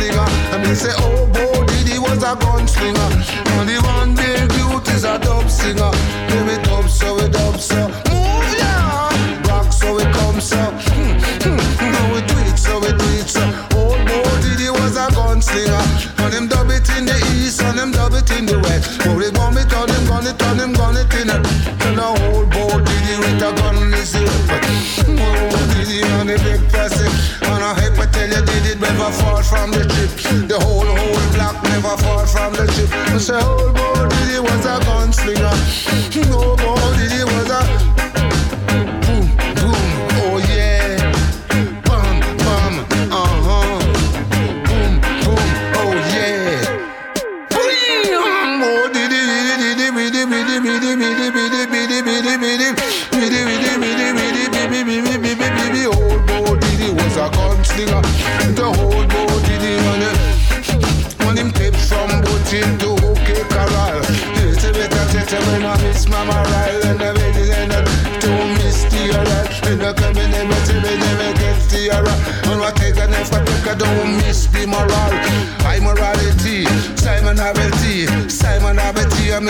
Speaker 8: singer. And me say, oh, Bo Diddley was a gunslinger. and the one big youth is a dub singer. Baby, dub so, we dub so. myself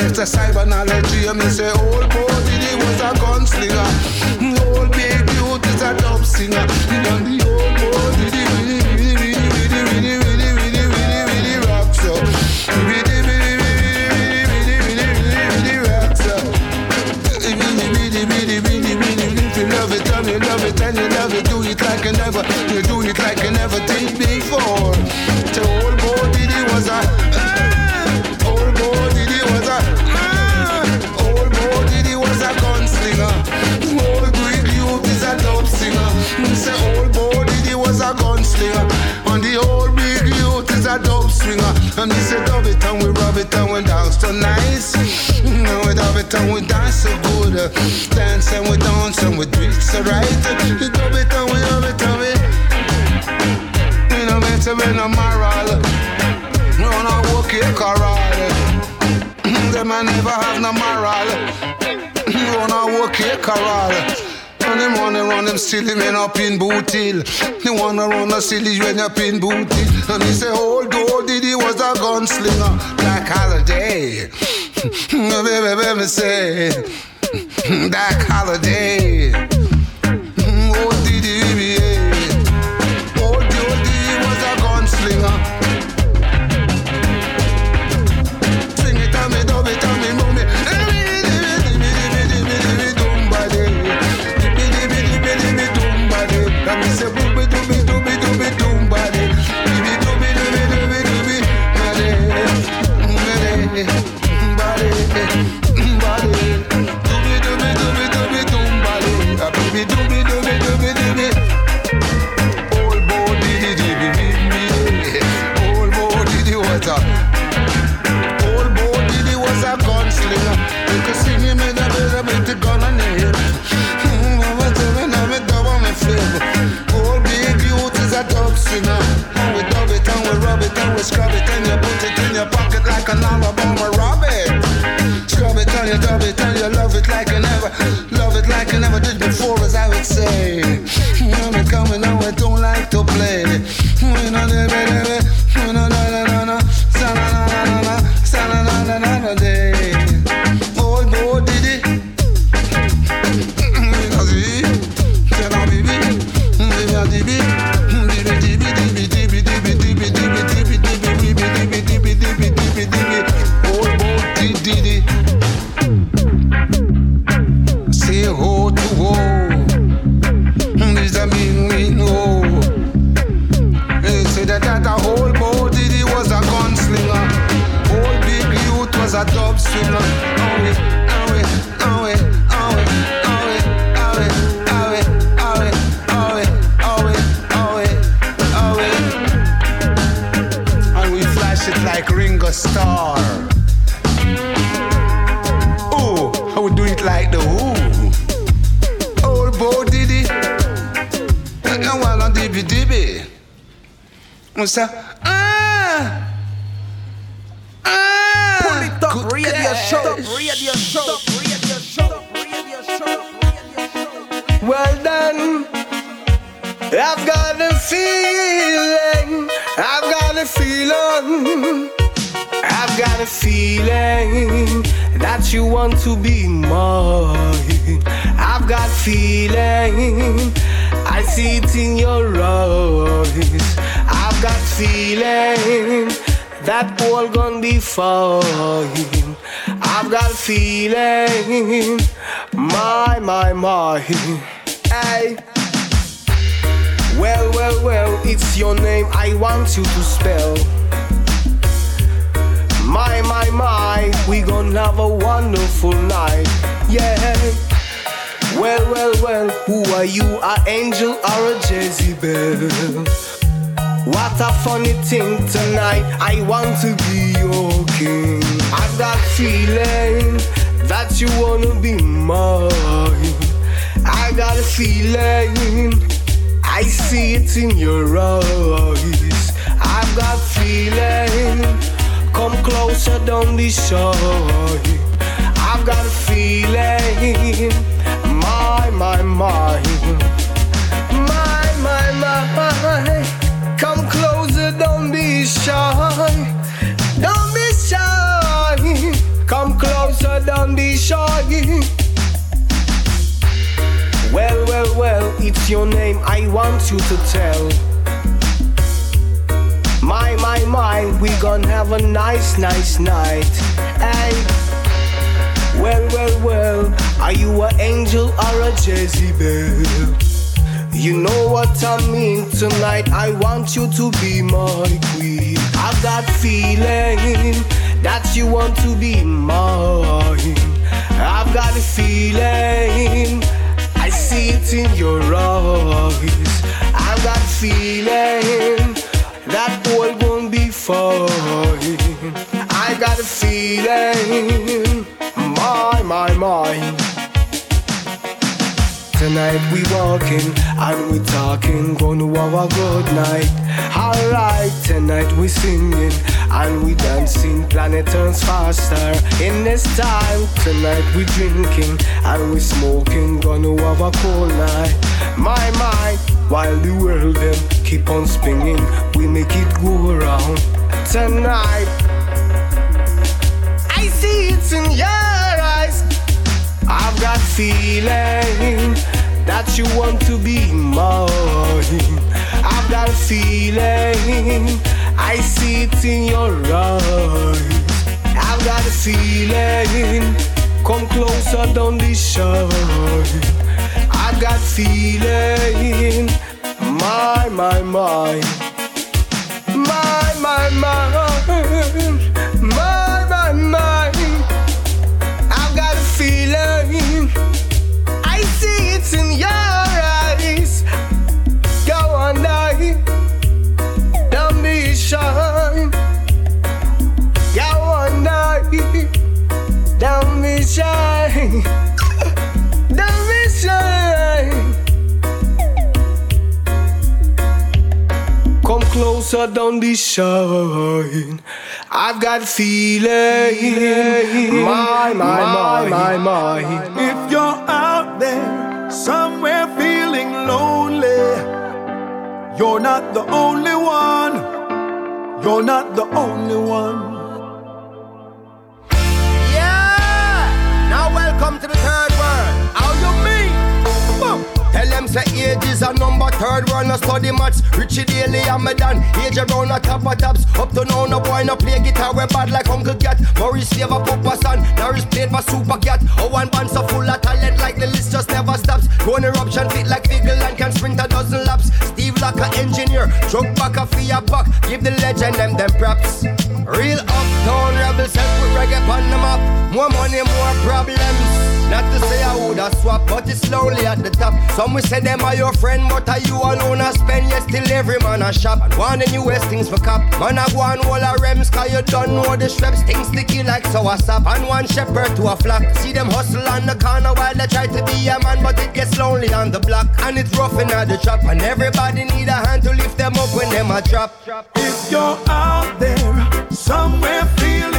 Speaker 8: It's a cybernology. I mean, say old body, he was a gunslinger. Old big beauty is a dub singer. And the old body, really, really, really, really, really, really, really, really, really rocks up. Really, really, really, really, really, really, really rocks up. Really, really, really, really, really, if you love it, tell me love it, tell you love it, do it like you never, you do it like you never did. Dance and we dance and we drinks so right. You do it and we love it and we. We no better we no moral. We wanna walk your corral. Them I never have no moral. We wanna walk your corral. And them run around them silly men up in boot They wanna run the silly when up in boot hill. And he say, oh, old old diddy was a gunslinger. Black holiday. baby, baby, say that holiday. To
Speaker 21: be mine. I've got feeling. I see it in your eyes. I've got feeling that all gonna be fine. I've got feeling. My, my, my. Hey. Well, well, well, it's your name I want you to spell. My, we gonna have a wonderful night. Yeah. Well, well, well, who are you, an angel or a Jezebel? What a funny thing tonight, I want to be your king. I've got feeling that you wanna be mine. I got a feeling, I see it in your eyes. I've got feeling, come closer, don't be shy. I've got a feeling, my, my, my, my, my, my. Come closer, don't be shy. Don't be shy. Come closer, don't be shy. Well, well, well, it's your name I want you to tell. My, my, my, we gonna have a nice, nice night. Hey. Well, well, well, are you an angel or a Jezebel? You know what I mean tonight. I want you to be my queen. I've got a feeling that you want to be mine. I've got a feeling. I see it in your eyes. I've got a feeling that all gonna be fine. I got a feeling, my, my, my. Tonight we walking and we talking, gonna have a good night. Alright, tonight we singing and we dancing, planet turns faster. In this time, tonight we drinking and we smoking, gonna have a cool night. My mind, while the world them keep on spinning, we make it go around. Tonight, I see it in your eyes. I've got feeling that you want to be mine. I've got feeling I see it in your eyes. I've got a feeling. Come closer, don't be shy. I've got feeling. My, my, my. Closer, don't be shy. I've got a feeling. My, my, my, my, my.
Speaker 7: If you're out there somewhere feeling lonely, you're not the only one. You're not the only one.
Speaker 9: Yeah! Now welcome to the third world. How you mean? Boom. Tell them say age is a number third world no study much Richie Daley and me done Age around the top of tops. Up to now no boy no play guitar We bad like Uncle Cat Maurice Favor Papa Son Norris played for Super Cat Oh one band so full of talent Like the list just never stops. One eruption fit like Figgle and can sprint a dozen laps. Steve Locker engineer Drug back a fear back Give the legend them them props. Real uptown rebels help with reggae on the map. More money more problems. Not to say I woulda swap, but it's slowly at the top. Some will say them are your friend, but are you alone a spend? Yes, still every man a shop. And one the newest things for cop. Man a go on all a rems, cause you don't know the straps. Things sticky like sour sap. And one shepherd to a flock. See them hustle on the corner while they try to be a man, but it gets lonely on the block. And it's rough in the trap. And everybody need a hand to lift them up when them a drop.
Speaker 7: If you're out there somewhere feeling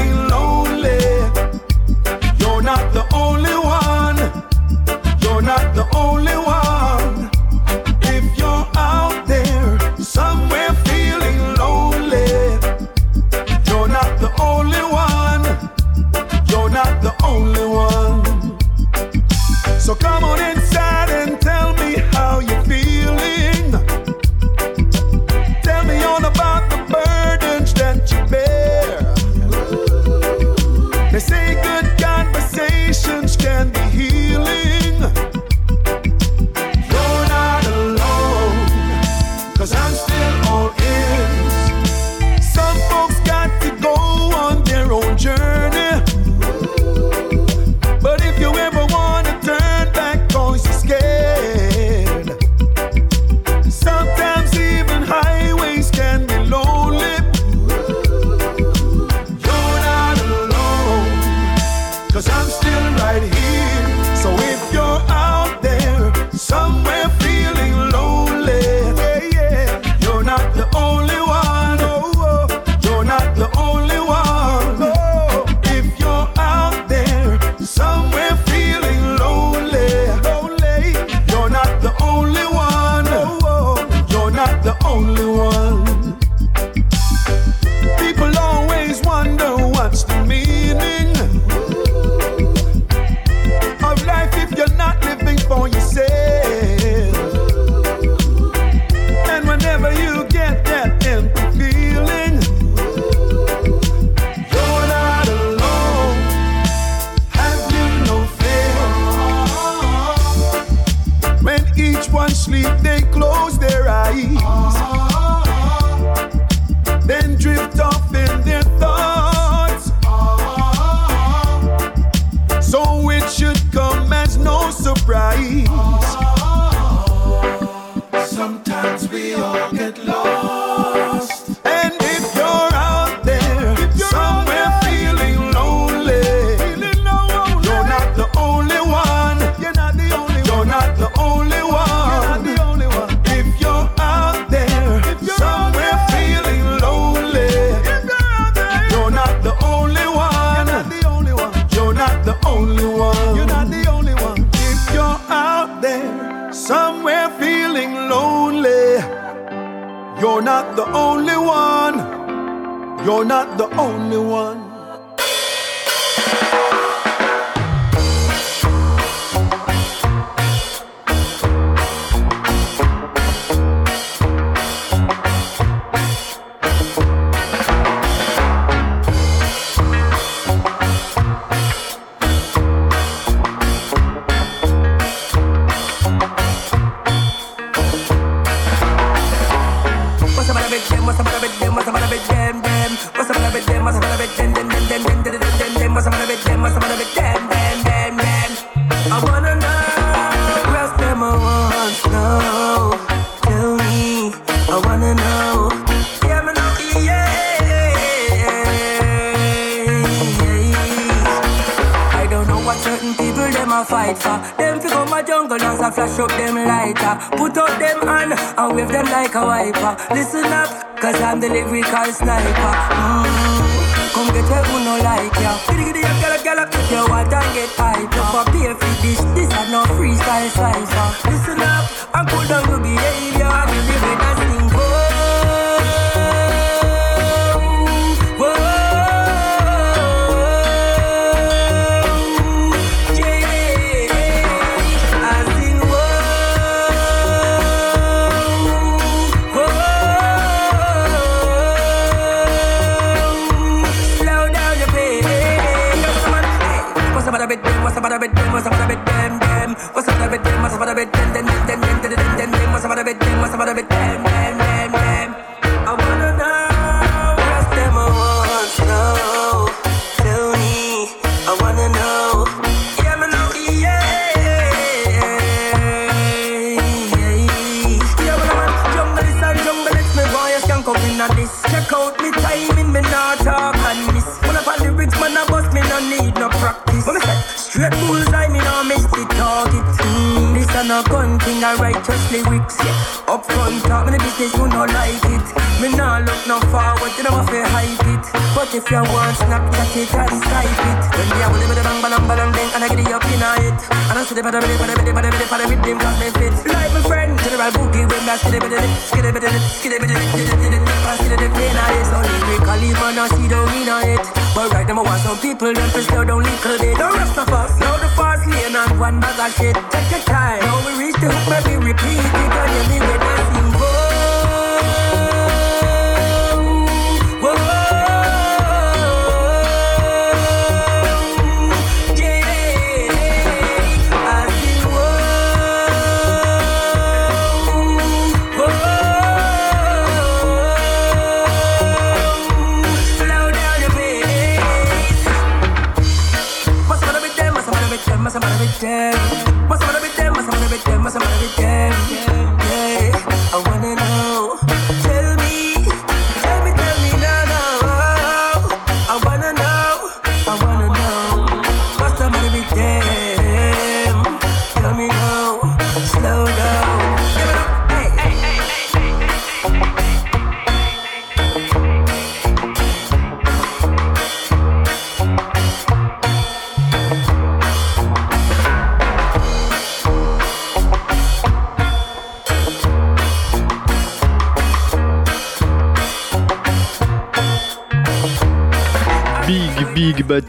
Speaker 7: one
Speaker 22: bag of shit. Take your time. Now we reach the hook, maybe repeat it
Speaker 2: need it.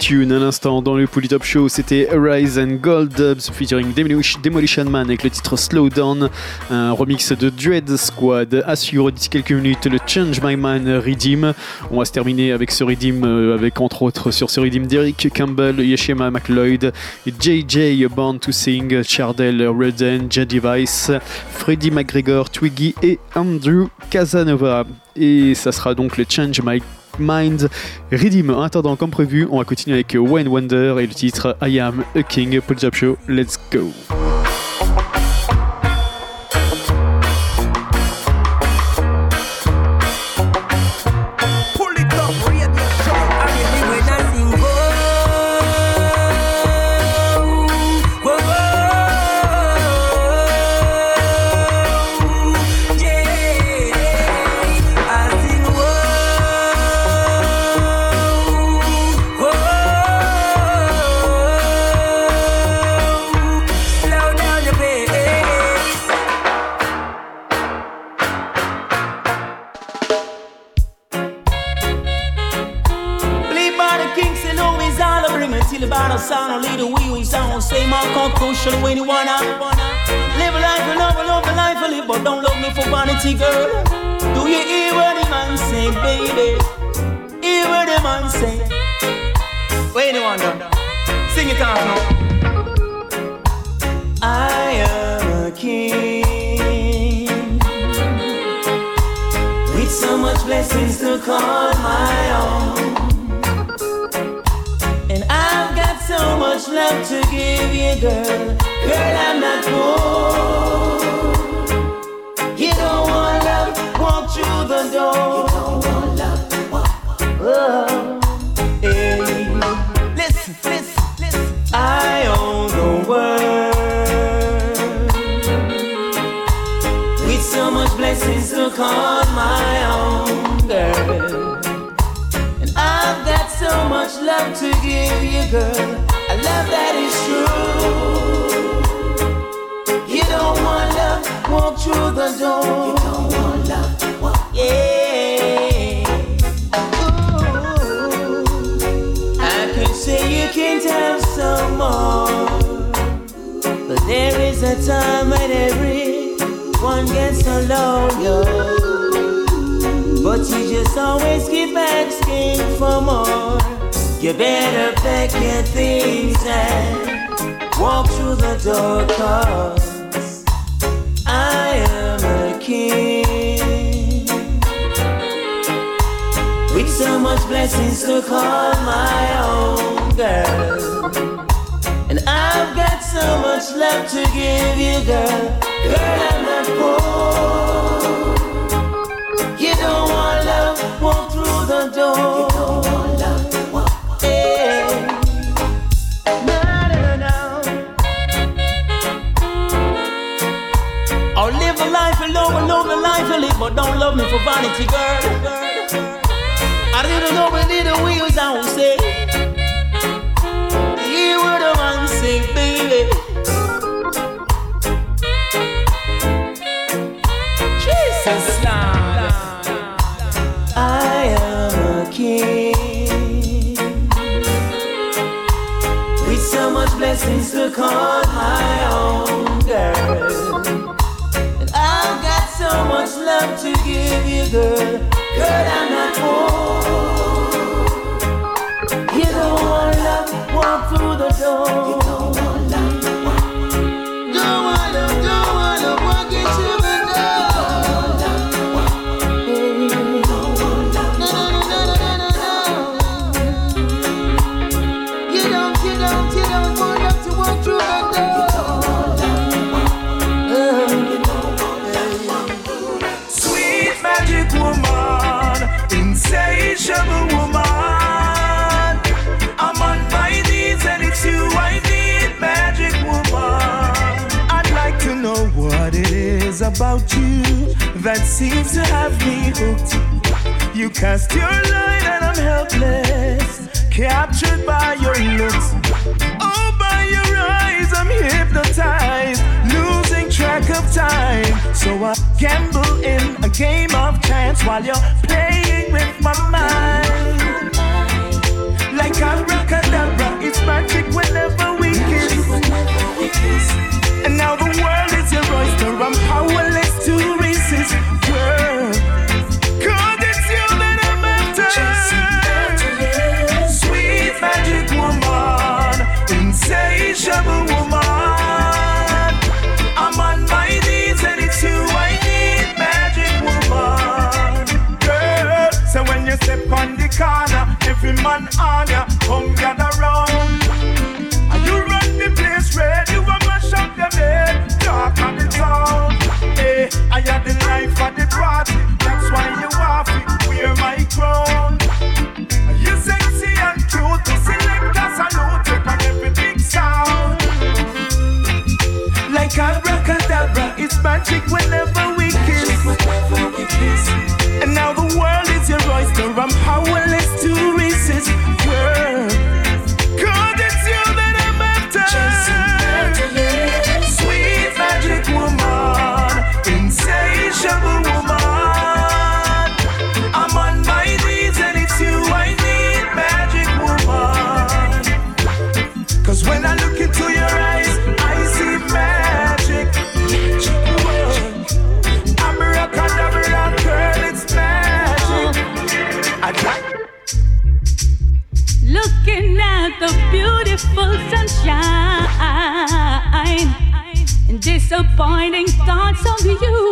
Speaker 2: Tune à l'instant dans le Polytop Show. C'était Rise and Gold Dubs featuring Demolish- Demolition Man avec le titre Slow Down, un remix de Dread Squad. À suivre d'ici quelques minutes le Change My Man Redeem. On va se terminer avec ce Redeem, euh, avec entre autres sur ce Redeem Derek Campbell, Yeshema McLeod, JJ Born to Sing, Chardell Redden, Jedi Vice, Freddie McGregor, Twiggy et Andrew Casanova. Et ça sera donc le Change My Mind Redeem. En attendant, comme prévu, on va continuer avec Wayne Wonder et le titre I Am a King. Up Show, let's go.
Speaker 17: There is a time when everyone gets alone, yo. But you just always keep asking for more. You better pack your things and walk through the door, cause I am a king. With so much blessings to call my own girl. And I've got so much love to give you, girl. Girl, I'm not poor. You don't want love, walk through the door. You don't want love, walk. No. Or live a life and love the life you live, but don't love me for vanity, girl. I didn't know when the wheels I won't say. To call my own girl. And I've got so much love to give you, girl. Girl, I'm
Speaker 7: that seems to have me hooked. You cast your light and I'm helpless, captured by your looks. Oh, by your eyes, I'm hypnotized, losing track of time. So I gamble in a game of chance while you're playing with my mind. Like Like abracadabra, it's magic whenever we kiss. And now the world is your oyster. I'm powerless
Speaker 6: disappointing thoughts of you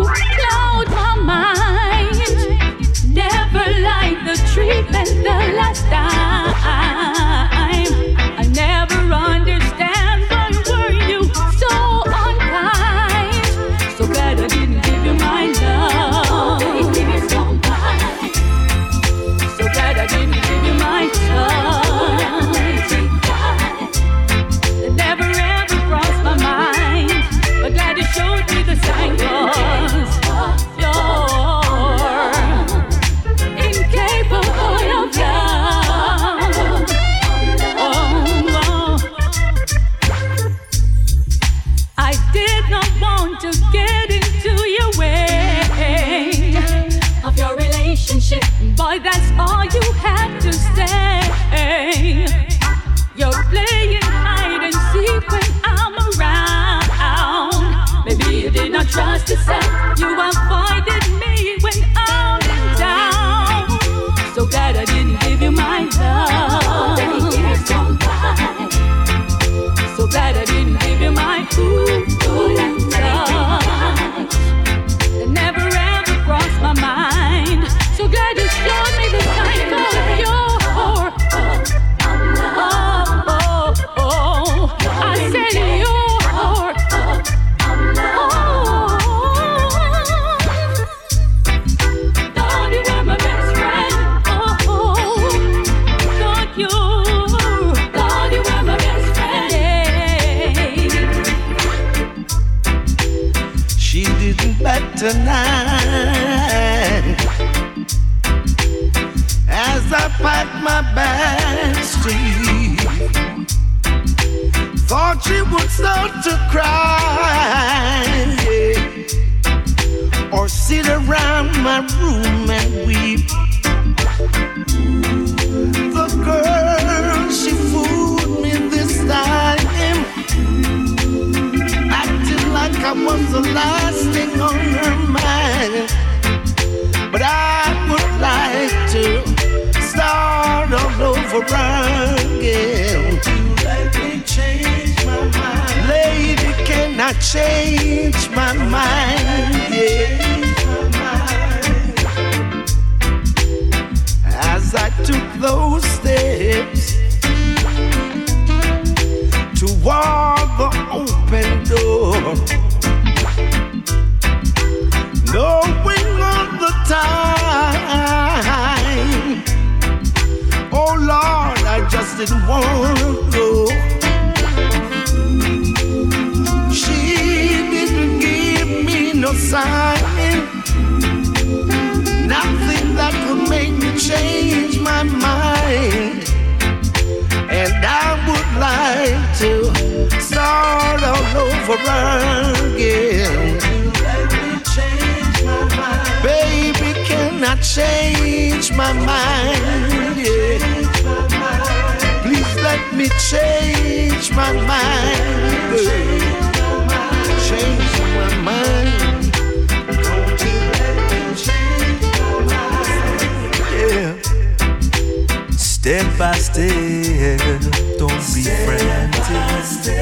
Speaker 7: Step by step, don't be frantic.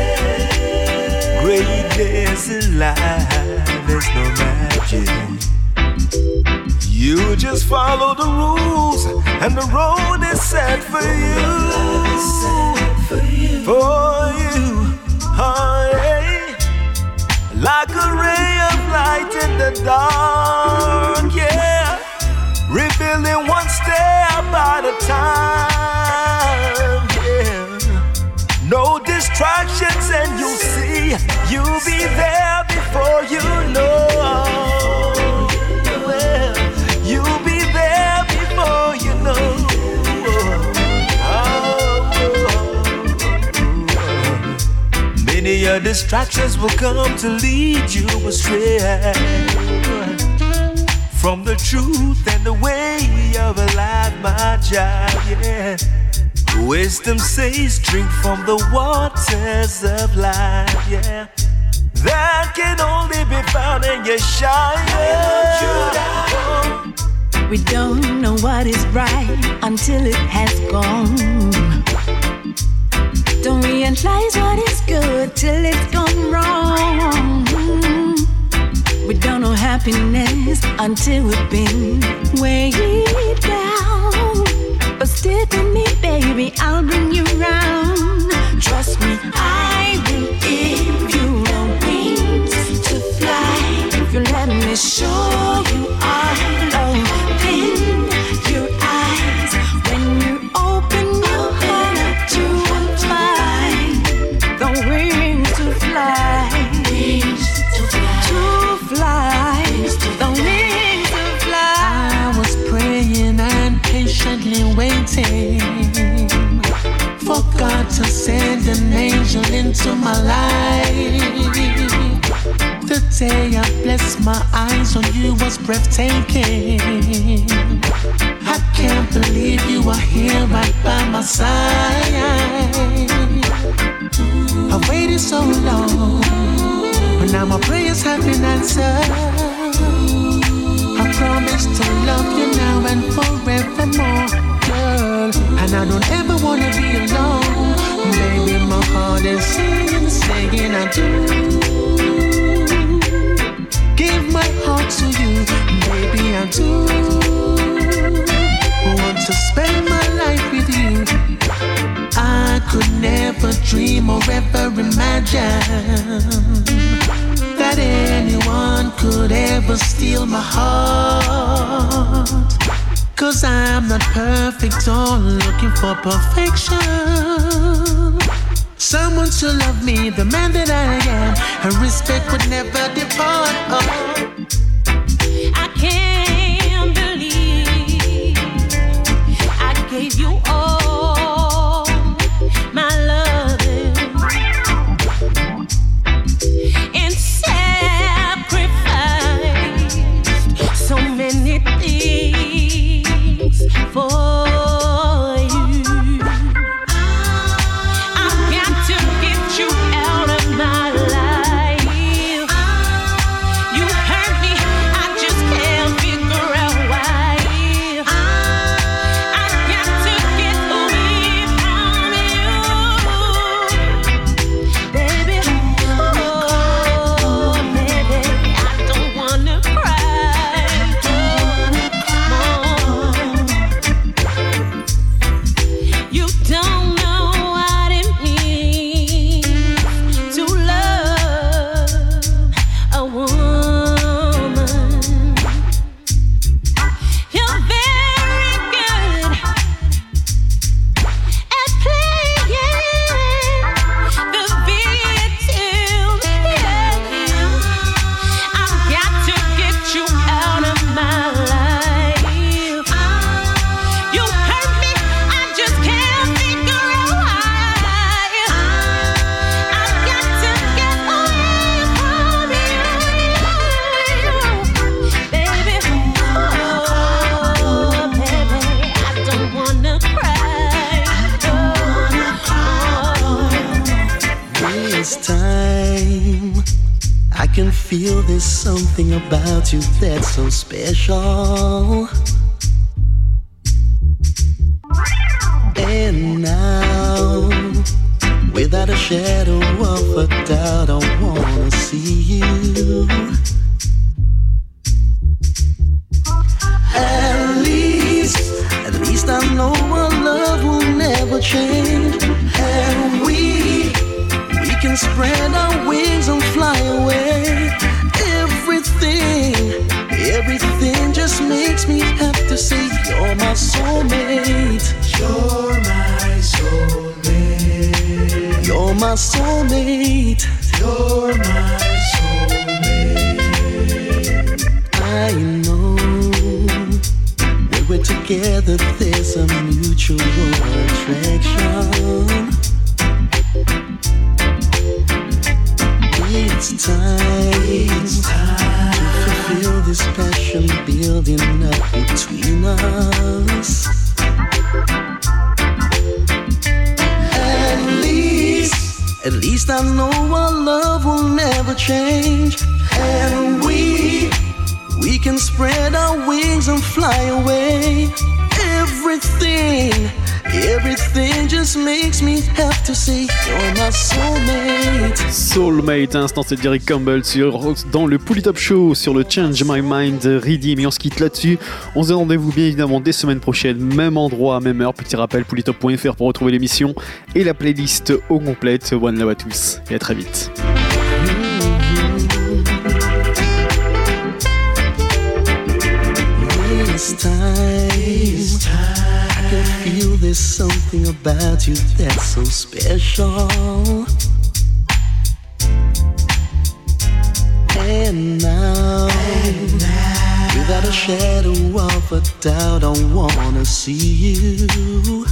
Speaker 7: Greatness in life, there's no magic. You just follow the rules, and the road is set for you. For you, yeah. like a ray of light in the dark, yeah. Revealing one step at a time, yeah. No distractions, and you'll see you'll be there before you know. You'll be there before you know. Many your distractions will come to lead you astray from the truth and the way of life, my child. Yeah. Wisdom says, drink from the waters of life. Yeah. That can only be found in your shine.
Speaker 23: We don't know what is right until it has gone. Don't realize what is good till it's gone wrong. We don't know happiness until we've been weighed down. But stick with me, baby, I'll bring you round. Trust me, I will give you the wings to fly. If you let me show you all open
Speaker 7: God to send an angel into my life. The day I blessed my eyes on you was breathtaking. I can't believe you are here right by my side. I waited so long, but now my prayers have been answered. I promise to love you now and forevermore, girl. And I don't ever wanna be alone. Baby, my heart is singing, singing, I do. Give my heart to you, baby, I do. Want to spend my life with you. I could never dream or ever imagine that anyone could ever steal my heart. Cause I'm not perfect or looking for perfection. Someone to love me, the man that I am, and respect would never depart. Oh.
Speaker 19: space c'est Derek Campbell sur, dans le Pouli Top Show sur le Change My Mind Redeem. Et on se quitte là-dessus. On se donne rendez-vous bien évidemment des semaines prochaines, même endroit, même heure. Petit rappel, poulitop.fr pour retrouver l'émission et la playlist au complète. One love à tous et à très vite.
Speaker 3: shadow of a doubt, I wanna see you.